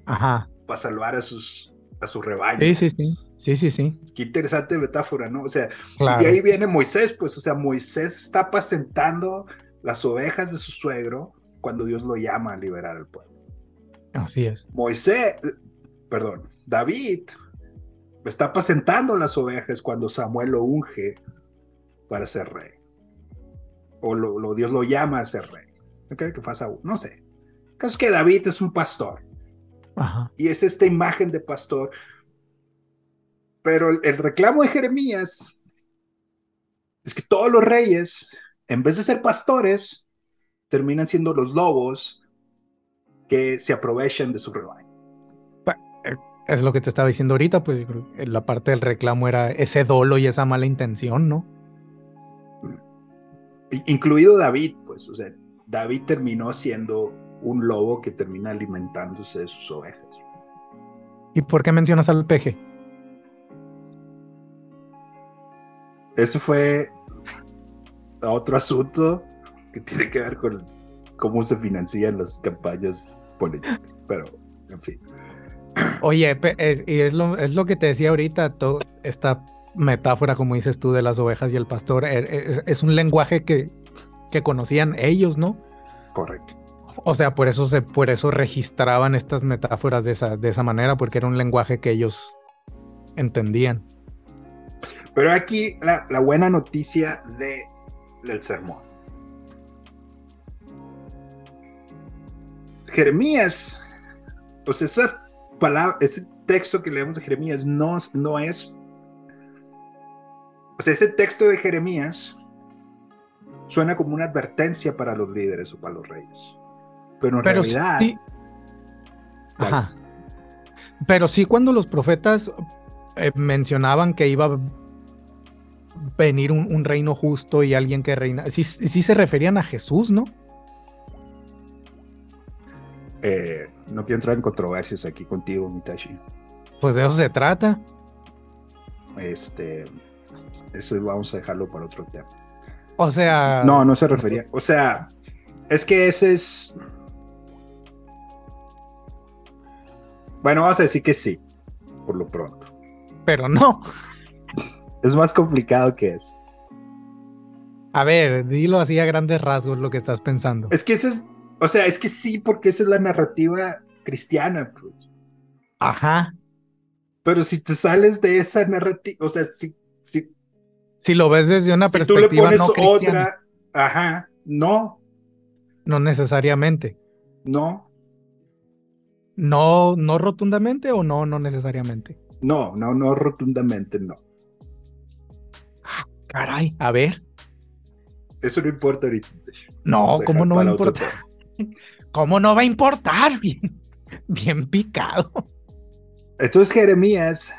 Ajá. para salvar a sus a su rebaño. Sí, sí, sí. Sí, sí, sí. Qué interesante metáfora, ¿no? O sea, y ahí viene Moisés, pues, o sea, Moisés está apacentando las ovejas de su suegro cuando Dios lo llama a liberar al pueblo. Así es. Moisés, perdón, David está apacentando las ovejas cuando Samuel lo unge para ser rey. O lo, Dios lo llama a ser rey. No creo que pasa, no sé. El caso es que David es un pastor. Ajá. Y es esta imagen de pastor pero el, reclamo de Jeremías es que todos los reyes, en vez de ser pastores, terminan siendo los lobos que se aprovechan de su rebaño. Eh, es lo que te estaba diciendo ahorita, pues la parte del reclamo era ese dolo y esa mala intención, ¿no? Incluido David, pues, o sea, David terminó siendo un lobo que termina alimentándose de sus ovejas. ¿Y por qué mencionas al peje? Eso fue otro asunto que tiene que ver con cómo se financian las campañas políticas. Pero, en fin. Oye, y es lo, es lo que te decía ahorita, todo, esta metáfora, como dices tú, de las ovejas y el pastor, e, es, un lenguaje que, que conocían ellos, ¿no? Correcto. O sea, por eso, se, por eso registraban estas metáforas de esa, de esa manera, porque era un lenguaje que ellos entendían. Pero aquí la, buena noticia de, del sermón. Jeremías, pues esa palabra, ese texto que leemos de Jeremías no, no es, o sea, ese texto de Jeremías suena como una advertencia para los líderes o para los reyes. Pero en realidad... Ajá. Pero sí cuando los profetas eh, mencionaban que iba venir un, reino justo y alguien que reina. Sí, sí se referían a Jesús, ¿no? Eh, no quiero entrar en controversias aquí contigo, Mitashi. Pues de eso se trata. Este, eso vamos a dejarlo para otro tema. O sea. No, no se refería. O sea, es que ese es. Bueno, vamos a decir que sí, por lo pronto. Pero no. Es más complicado que eso. A ver, dilo así a grandes rasgos lo que estás pensando. Es que ese es, o sea, es que sí, porque esa es la narrativa cristiana. Pues. Ajá. Pero si te sales de esa narrativa, o sea, si, si, si lo ves desde una perspectiva tú le pones otra, ajá, no. No necesariamente. No. No, no rotundamente o no, no necesariamente. No, no, no rotundamente, no. Caray, a ver. Eso no importa ahorita. No, ¿cómo no va a importar? ¿Cómo no va a importar? Bien, bien picado. Entonces Jeremías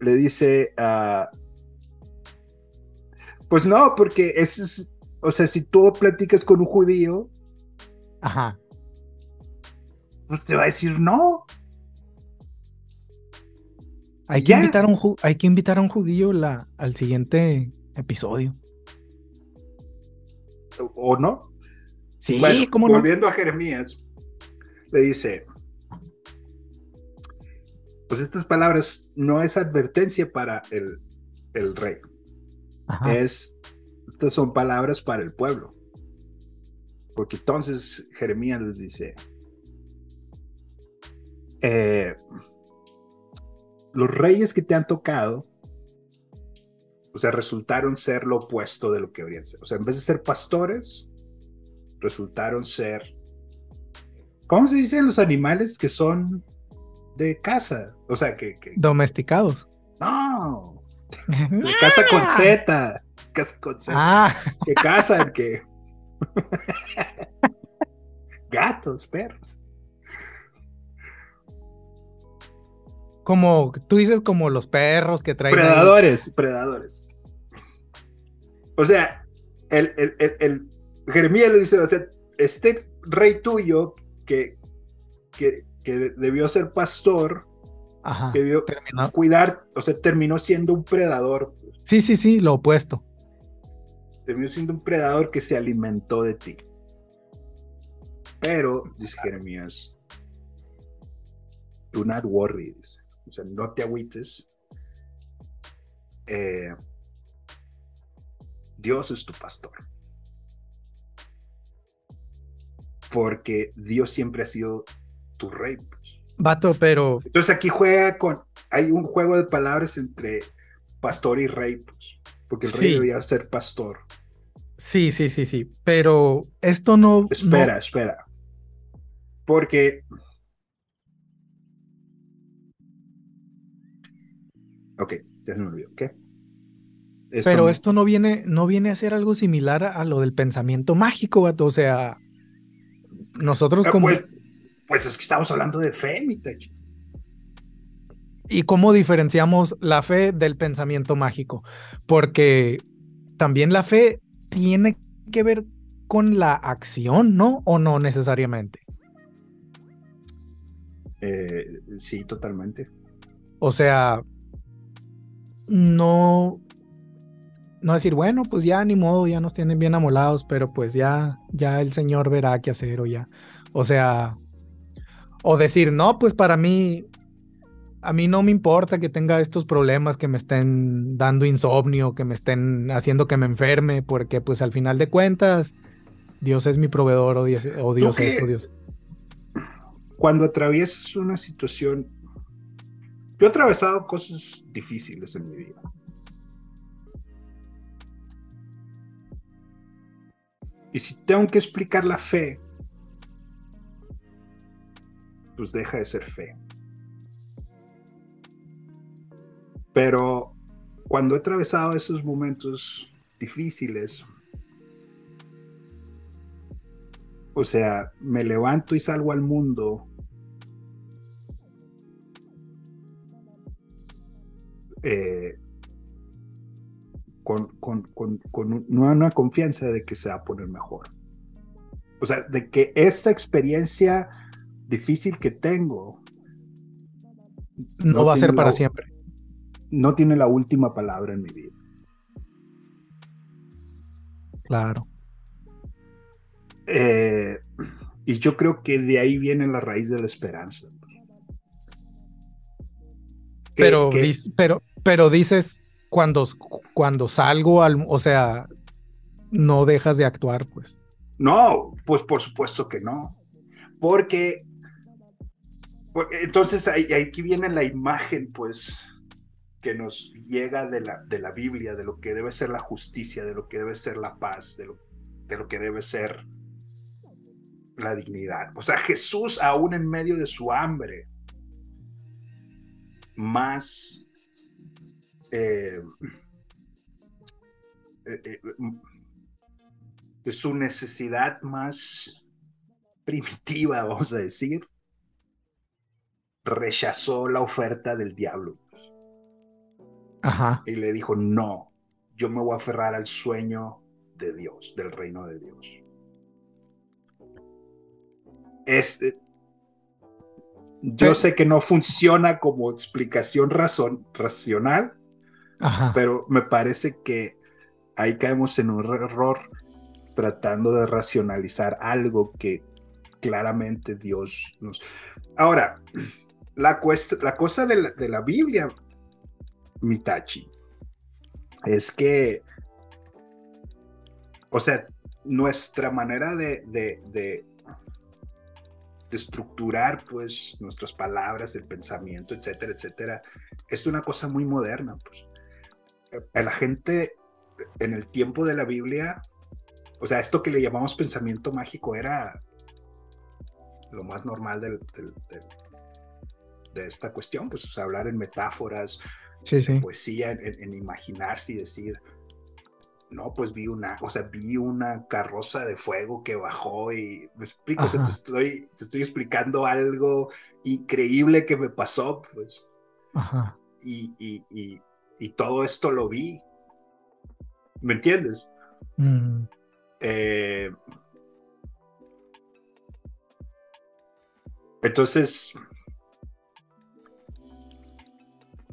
le dice, uh, pues no, porque es, o sea, si tú platicas con un judío, ajá, pues te va a decir no. Hay que, invitar a un, hay que invitar a un judío la, al siguiente episodio. o no. Sí, Bueno, ¿cómo no? volviendo a Jeremías, le dice, pues estas palabras no es advertencia para el, el rey, Ajá. es, estas son palabras para el pueblo. Porque entonces Jeremías les dice, eh, los reyes que te han tocado, o sea, resultaron ser lo opuesto de lo que deberían ser. O sea, en vez de ser pastores, resultaron ser, ¿cómo se dicen los animales que son de casa? O sea, que, que Domesticados. no, de casa con Z, casa con Z, Ah, que cazan, que gatos, perros. como tú dices, como los perros que traen. ahí. Predadores, predadores. O sea, el, el- Jeremías le dice, o sea, este rey tuyo que, que, que debió ser pastor, Ajá. que debió terminó. cuidar, o sea, terminó siendo un predador, Sí, sí, sí, lo opuesto. terminó siendo un predador que se alimentó de ti. Pero, dice Jeremías, do not worry, dice. o sea, no te agüites. Eh, Dios es tu pastor. Porque Dios siempre ha sido tu rey. pues. Vato, pero Entonces aquí juega con, hay un juego de palabras entre pastor y rey, pues, porque el rey Sí. debía ser pastor. sí, sí, sí, sí. Pero esto no. no- Espera, espera. Porque. Ok, ya se me olvidó. ¿Qué? Esto pero no- esto no viene, no viene a ser algo similar a lo del pensamiento mágico, vato. O sea, nosotros Ah, como. pues, pues es que estamos hablando de fe, mi Tachi. ¿Y cómo diferenciamos la fe del pensamiento mágico? Porque también la fe tiene que ver con la acción, ¿no? ¿O no necesariamente? Eh, sí, totalmente. O sea, no, no decir, bueno, pues ya ni modo, ya nos tienen bien amolados, pero pues ya, ya el Señor verá qué hacer o ya. O sea, o decir, no, pues para mí, a mí no me importa que tenga estos problemas que me estén dando insomnio, que me estén haciendo que me enferme, porque pues al final de cuentas, Dios es mi proveedor o Dios, o Dios qué? esto, Dios. Cuando atraviesas una situación. Yo he atravesado cosas difíciles en mi vida. Y si tengo que explicar la fe, pues deja de ser fe. Pero cuando he atravesado esos momentos difíciles, o sea, me levanto y salgo al mundo eh, con, con, con, con un- una, confianza de que se va a poner mejor. O sea, de que esta experiencia difícil que tengo No, No va a ser para la- siempre. no tiene la última palabra en mi vida. Claro. Eh, y yo creo que de ahí viene la raíz de la esperanza. Que- pero, que- pero, pero dices, cuando, cuando salgo al, o sea, no dejas de actuar, pues. No, pues por supuesto que no. Porque, porque entonces ahí, aquí viene la imagen, pues, que nos llega de la, de la Biblia, de lo que debe ser la justicia, de lo que debe ser la paz, de lo, de lo que debe ser la dignidad. O sea, Jesús, aún en medio de su hambre, más eh, eh, eh, de su necesidad más primitiva, vamos a decir, rechazó la oferta del diablo Ajá. y le dijo, no, yo me voy a aferrar al sueño de Dios, del reino de Dios. Este, yo sé que no funciona como explicación razón, racional, Pero me parece que ahí caemos en un error tratando de racionalizar algo que claramente Dios nos... Ahora, la, la cosa de la, de la Biblia, Mitachi, es que, o sea, nuestra manera de, de, de, estructurar pues nuestras palabras, el pensamiento, etcétera, etcétera, es una cosa muy moderna. Pues. Eh, la gente en el tiempo de la Biblia, o sea, esto que le llamamos pensamiento mágico era lo más normal del, de esta cuestión, pues hablar en metáforas, poesía, en, imaginarse y decir, no, pues vi una, o sea, vi una carroza de fuego que bajó y me explico, o sea, te estoy, te estoy explicando algo increíble que me pasó, pues. Ajá. Y, y, y, todo esto lo vi. ¿Me entiendes? Mm. Eh, entonces,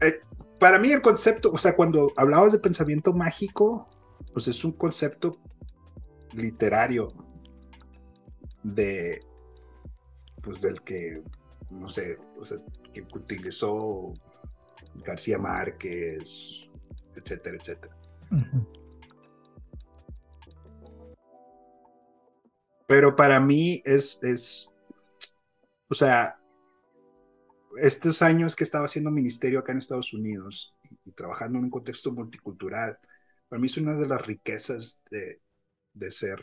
eh, para mí el concepto, o sea, cuando hablabas de pensamiento mágico, pues es un concepto literario de, pues del que, no sé, o sea, que utilizó García Márquez, etcétera, etcétera. Pero para mí es, es, o sea, estos años que estaba haciendo ministerio acá en Estados Unidos y, trabajando en un contexto multicultural, para mí es una de las riquezas de, de ser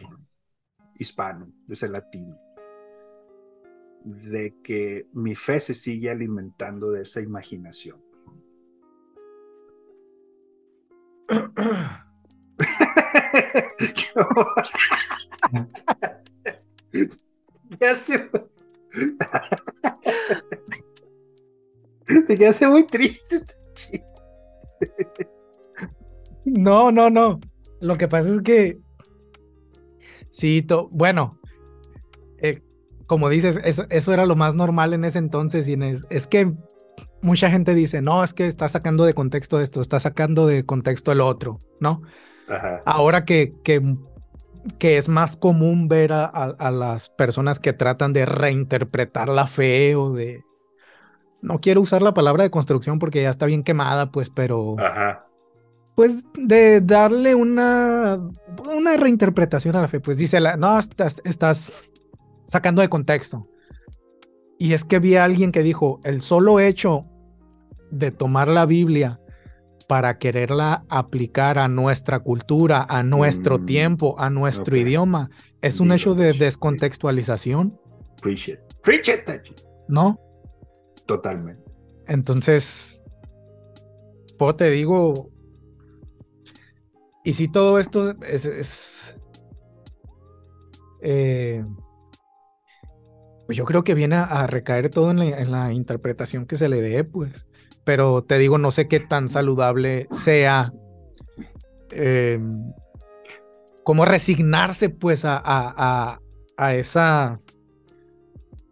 hispano, de ser latino, de que mi fe se sigue alimentando de esa imaginación. ya se... Te quedaste muy triste. No, no, no. Lo que pasa es que. Sí, bueno. Eh, como dices, eso, era lo más normal en ese entonces. Y es, que mucha gente dice: No, es que está sacando de contexto esto, está sacando de contexto el otro, ¿no? Ahora que, que, que, es más común ver a las personas que tratan de reinterpretar la fe o de no quiero usar la palabra de construcción porque ya está bien quemada, pues, pero... Ajá. Pues de darle una, una reinterpretación a la fe, pues dice, la, no, estás, estás sacando de contexto. Y es que vi a alguien que dijo, el solo hecho de tomar la Biblia para quererla aplicar a nuestra cultura, a nuestro mm, tiempo, a nuestro idioma, es un hecho de descontextualización. Preach it. Preach it. ¿No? Totalmente. Entonces, pues te digo, y si todo esto es, eh, pues yo creo que viene a, recaer todo en la, interpretación que se le dé, pues. Pero te digo, no sé qué tan saludable sea eh, como resignarse, pues, a, a, a esa,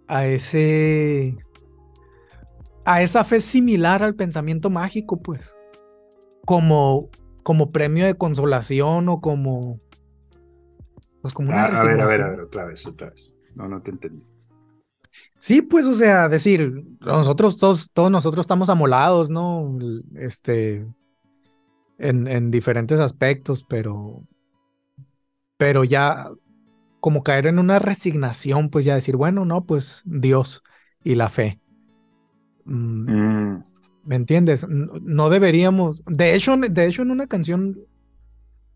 a ese a esa fe similar al pensamiento mágico, pues. Como, como premio de consolación o como. Pues como una a, ver, a ver, a ver, otra vez, otra vez. No, no te entendí. Sí, pues, o sea, decir, nosotros todos, todos nosotros estamos amolados, ¿no? Este. En, en diferentes aspectos, pero. Pero ya. Como caer en una resignación, pues ya decir, bueno, no, pues Dios y la fe. Mm, mm. ¿Me entiendes? No, deberíamos. De hecho, de hecho, en una canción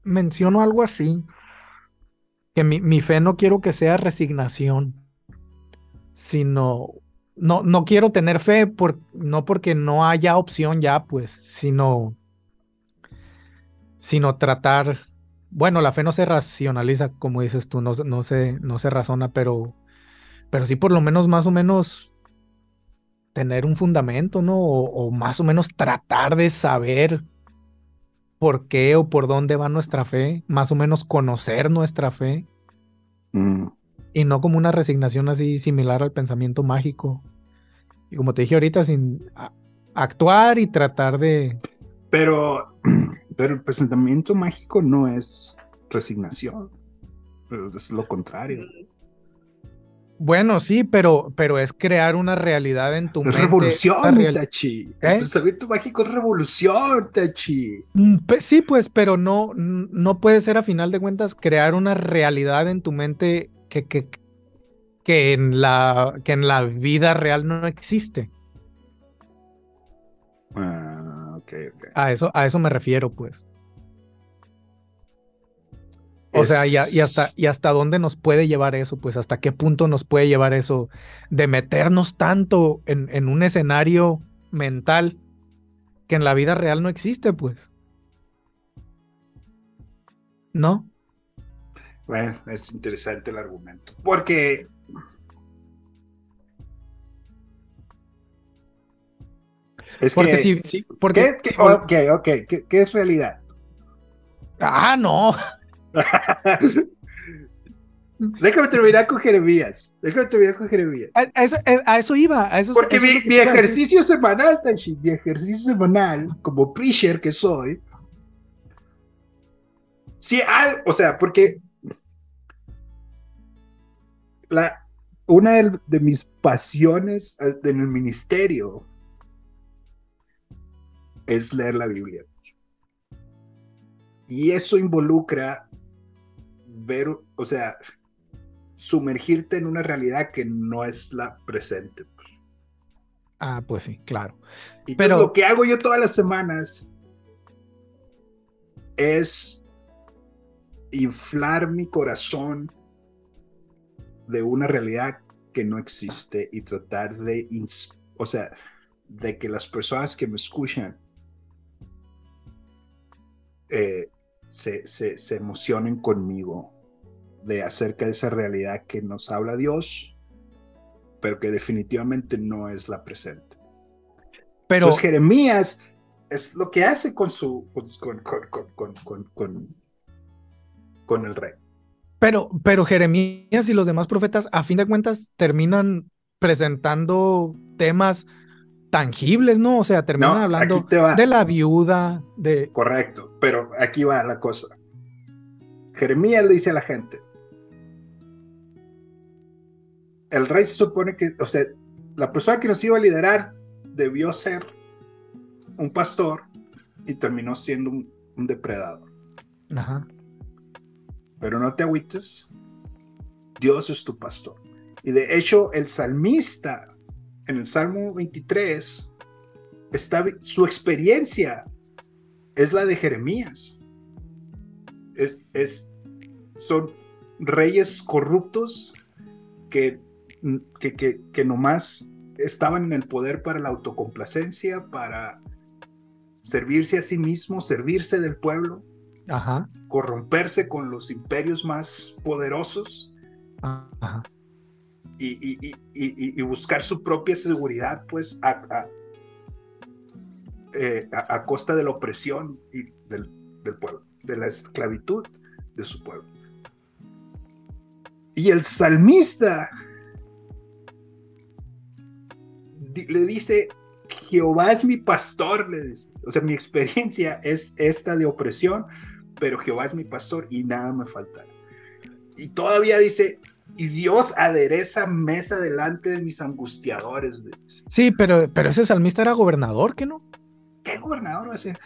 menciono algo así. Que mi, fe no quiero que sea resignación. Sino. No, no quiero tener fe por, no porque no haya opción ya, pues, sino. Sino tratar. Bueno, la fe no se racionaliza, como dices tú, no, no, se, no se razona, pero. Pero sí, por lo menos, más o menos tener un fundamento, ¿no? O, más o menos tratar de saber por qué o por dónde va nuestra fe, más o menos conocer nuestra fe. Mm. Y no como una resignación así similar al pensamiento mágico. Y como te dije ahorita, sin actuar y tratar de... Pero, pero el pensamiento mágico no es resignación. Es lo contrario. Bueno, sí, pero, pero es crear una realidad en tu Es mente. revolución, real- Tachi. ¿Eh? El pensamiento mágico es revolución, Tachi. Mm, Sí, pues, pero no, no puede ser a final de cuentas crear una realidad en tu mente que, que, que, en la, que en la vida real no existe. Ah, ok, ok. A eso, a eso me refiero, pues. O sea, y, a- y hasta, y hasta dónde nos puede llevar eso, pues hasta qué punto nos puede llevar eso de meternos tanto en, en un escenario mental que en la vida real no existe, pues. ¿No? Bueno, es interesante el argumento. Porque. Es Porque que. sí, sí, porque ¿Qué, sí, qué- ok, ok. ¿Qué, qué es realidad? Ah, no. Déjame terminar con Jeremías. Déjame terminar con Jeremías. A, a eso, a eso iba, a eso Porque eso mi, a decir. ejercicio semanal, Tachi, mi ejercicio semanal, como preacher que soy, si al, o sea, porque la, una de, de mis pasiones eh, en el ministerio es leer la Biblia. Y eso involucra ver, o sea, sumergirte en una realidad que no es la presente. Ah, pues sí, claro. Y Pero- lo que hago yo todas las semanas es inflar mi corazón de una realidad que no existe y tratar de, o sea, de que las personas que me escuchan eh, se, se, se emocionen conmigo de acerca de esa realidad que nos habla Dios, pero que definitivamente no es la presente. Pero, Entonces Jeremías es lo que hace con su con, con, con, con, con, con- con el rey. Pero, pero Jeremías y los demás profetas, a fin de cuentas, terminan presentando temas tangibles, ¿no? O sea, terminan No, hablando de la viuda, de... Correcto, pero aquí va la cosa. Jeremías le dice a la gente, el rey se supone que, o sea, la persona que nos iba a liderar debió ser un pastor y terminó siendo un, un depredador. Ajá. Pero no te agüites. Dios es tu pastor. Y de hecho, el salmista en el Salmo 23 está su experiencia es la de Jeremías. Es, es- son reyes corruptos que, que, que, que nomás estaban en el poder para la autocomplacencia, para servirse a sí mismos, servirse del pueblo Ajá. corromperse con los imperios más poderosos Ajá. y, y- y- y- y buscar su propia seguridad, pues, a, a- eh, a- a costa de la opresión y del, del pueblo, de la esclavitud de su pueblo. Y el salmista di- le dice, Jehová es mi pastor, le dice. O sea, mi experiencia es esta de opresión, pero Jehová es mi pastor y nada me faltará. Y todavía dice, y Dios adereza mesa delante de mis angustiadores. Sí, pero, pero ese salmista era gobernador, ¿qué no? ¿Qué gobernador va a ser?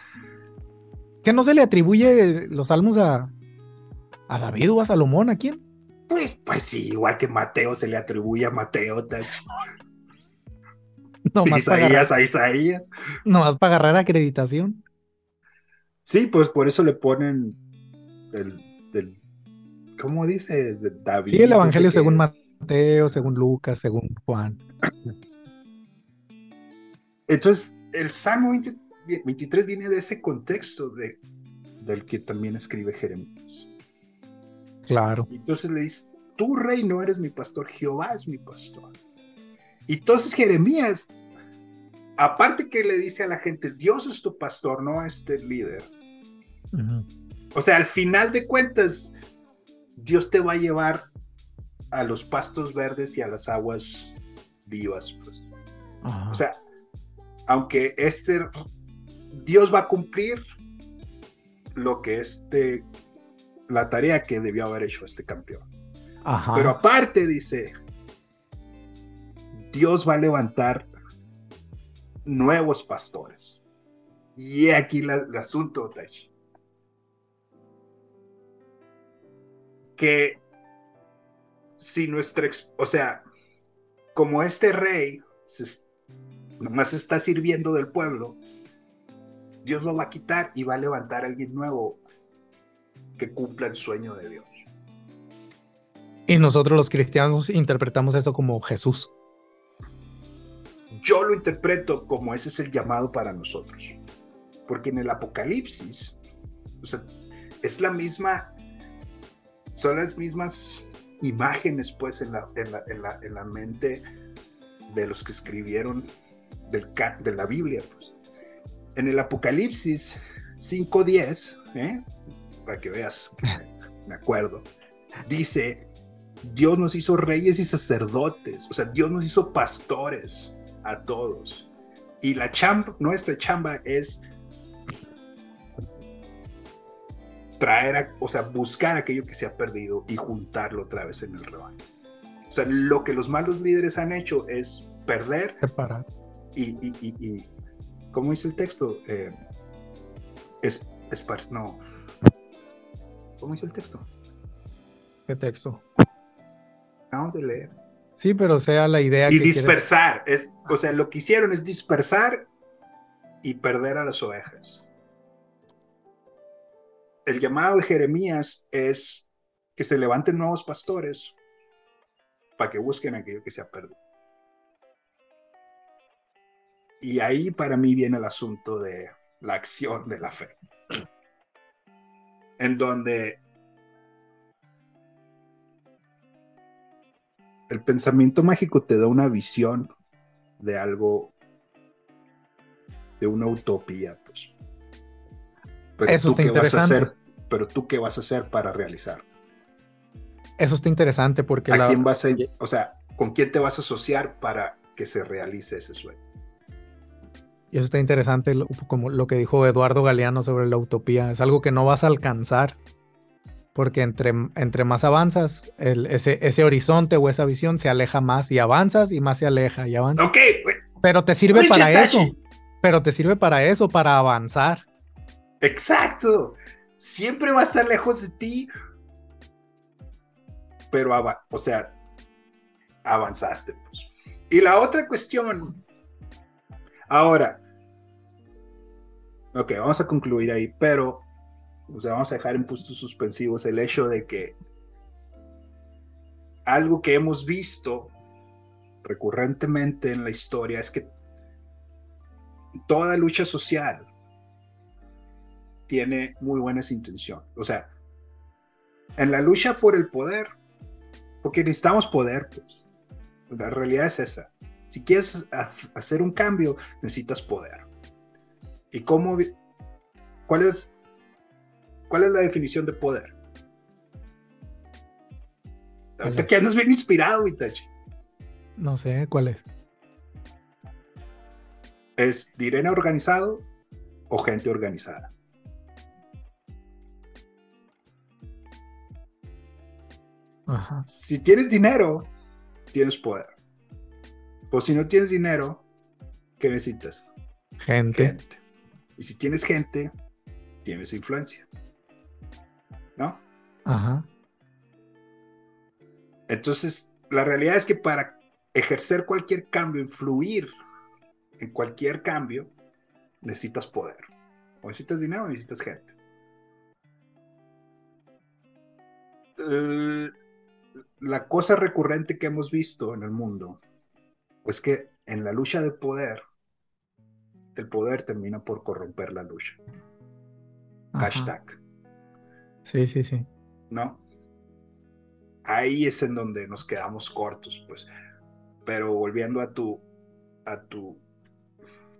¿Que no se le atribuye los salmos a, a David o a Salomón? ¿A quién? Pues, pues sí, igual que Mateo se le atribuye a Mateo, tal. Para agarrar, Isaías a Isaías. nomás para agarrar acreditación. Sí, pues por eso le ponen el, el- ¿cómo dice? David. Sí, el Evangelio según Mateo, según Lucas, según Juan. Entonces, el Salmo 20 23 viene de ese contexto de, del que también escribe Jeremías. Claro. Entonces le dice, tú rey no eres mi pastor, Jehová es mi pastor. Y entonces Jeremías, aparte que le dice a la gente, Dios es tu pastor, no este líder. O sea, al final de cuentas, Dios te va a llevar a los pastos verdes y a las aguas vivas. Pues. O sea, aunque este Dios va a cumplir lo que este la tarea que debió haber hecho este campeón. Ajá. Pero aparte dice, Dios va a levantar nuevos pastores. Y aquí la, el asunto, Tachi. Que si nuestra, o sea, como este rey se nomás está sirviendo del pueblo, Dios lo va a quitar y va a levantar a alguien nuevo que cumpla el sueño de Dios. Y nosotros los cristianos interpretamos eso como Jesús. Yo lo interpreto como ese es el llamado para nosotros. Porque en el Apocalipsis, o sea, es la misma, son las mismas imágenes pues en la, en la, en la, en la mente de los que escribieron del, de la Biblia. Pues. En el Apocalipsis 5.10, ¿eh? para que veas me acuerdo, dice, Dios nos hizo reyes y sacerdotes, o sea, Dios nos hizo pastores a todos. Y la chamba, nuestra chamba es traer, a- o sea, buscar aquello que se ha perdido y juntarlo otra vez en el rebaño. O sea, lo que los malos líderes han hecho es perder Separar. y, y, y, y- ¿cómo dice el texto? Eh, es, espar- no. ¿Cómo dice el texto? ¿Qué texto? Vamos a leer. Sí, pero sea la idea Y que quieres- dispersar, es, o sea, lo que hicieron es dispersar y perder a las ovejas. El llamado de Jeremías es que se levanten nuevos pastores para que busquen aquello que se ha perdido. Y ahí para mí viene el asunto de la acción de la fe. En donde el pensamiento mágico te da una visión de algo, de una utopía, pues. Pero Eso tú está qué vas a hacer, pero tú qué vas a hacer para realizar. Eso está interesante porque ¿A la- quién vas a, o sea, con quién te vas a asociar para que se realice ese sueño? y eso está interesante lo- como lo que dijo Eduardo Galeano sobre la utopía. Es algo que no vas a alcanzar porque entre, entre más avanzas, el- ese, ese horizonte o esa visión se aleja más y avanzas y más se aleja y avanzas. Ok, Pero te sirve para eso. Pero te sirve para eso, para avanzar. Exacto. Siempre va a estar lejos de ti, pero, o sea, avanzaste. pues. Y la otra cuestión, ahora, ok, vamos a concluir ahí, pero, o sea, vamos a dejar en puntos suspensivos el hecho de que algo que hemos visto recurrentemente en la historia es que toda lucha social tiene muy buenas intenciones. O sea, en la lucha por el poder, porque necesitamos poder, pues. La realidad es esa. Si quieres ha- hacer un cambio, necesitas poder. ¿Y cómo? ¿Cuál es, cuál es la definición de poder? Ahorita que andas bien inspirado, Itachi. No sé cuál es. ¿Es direna organizado o gente organizada? Ajá. Si tienes dinero, tienes poder. Pues si no tienes dinero, ¿qué necesitas? Gente. Gente. Y si tienes gente, tienes influencia. ¿No? Ajá. Entonces, la realidad es que para ejercer cualquier cambio, influir en cualquier cambio, necesitas poder. O necesitas dinero o necesitas gente. El- la cosa recurrente que hemos visto en el mundo es que en la lucha de poder, el poder termina por corromper la lucha. ajá. Hashtag. Sí, sí, sí. ¿no? Ahí es en donde nos quedamos cortos, pues. Pero volviendo a tu, a tu,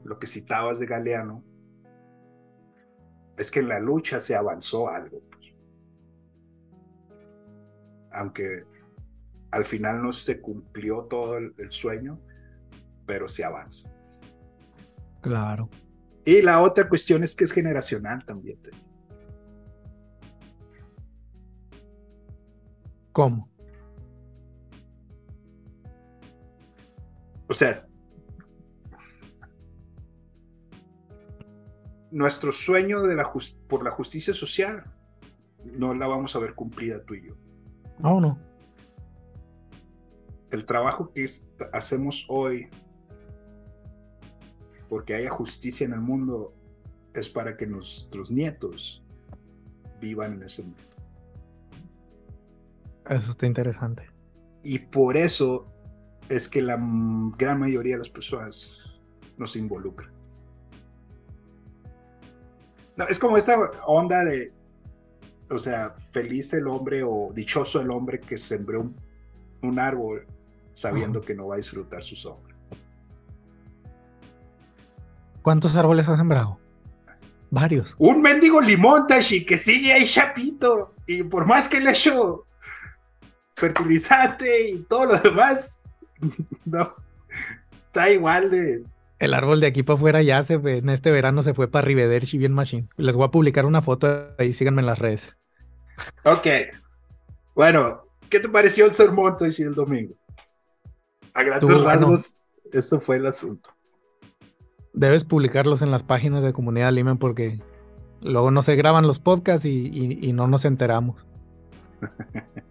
lo que citabas de Galeano, es que en la lucha se avanzó algo, pues. Aunque al final no se cumplió todo el, el sueño, pero se avanza. Claro. Y la otra cuestión es que es generacional también. ¿Cómo? O sea, nuestro sueño de la por la justicia social no la vamos a ver cumplida tú y yo. No, no. El trabajo que hacemos hoy porque haya justicia en el mundo es para que nuestros nietos vivan en ese mundo. Eso está interesante. Y por eso es que la gran mayoría de las personas no se involucran. No, es como esta onda de, o sea, feliz el hombre o dichoso el hombre que sembró un, árbol sabiendo que no va a disfrutar su sombra. ¿Cuántos árboles has sembrado? Varios. Un mendigo limón, Tashi, que sigue ahí chapito. Y por más que le echo fertilizante y todo lo demás, no, está igual de... El árbol de aquí para afuera ya se en este verano se fue para Rivederci bien machine. Les voy a publicar una foto ahí, síganme en las redes. Ok. Bueno, ¿qué te pareció el sermón, Tashi, el domingo? A grandes rasgos, esto fue el asunto. Debes publicarlos en las páginas de Comunidad Limen porque luego no se graban los podcasts y, y no nos enteramos.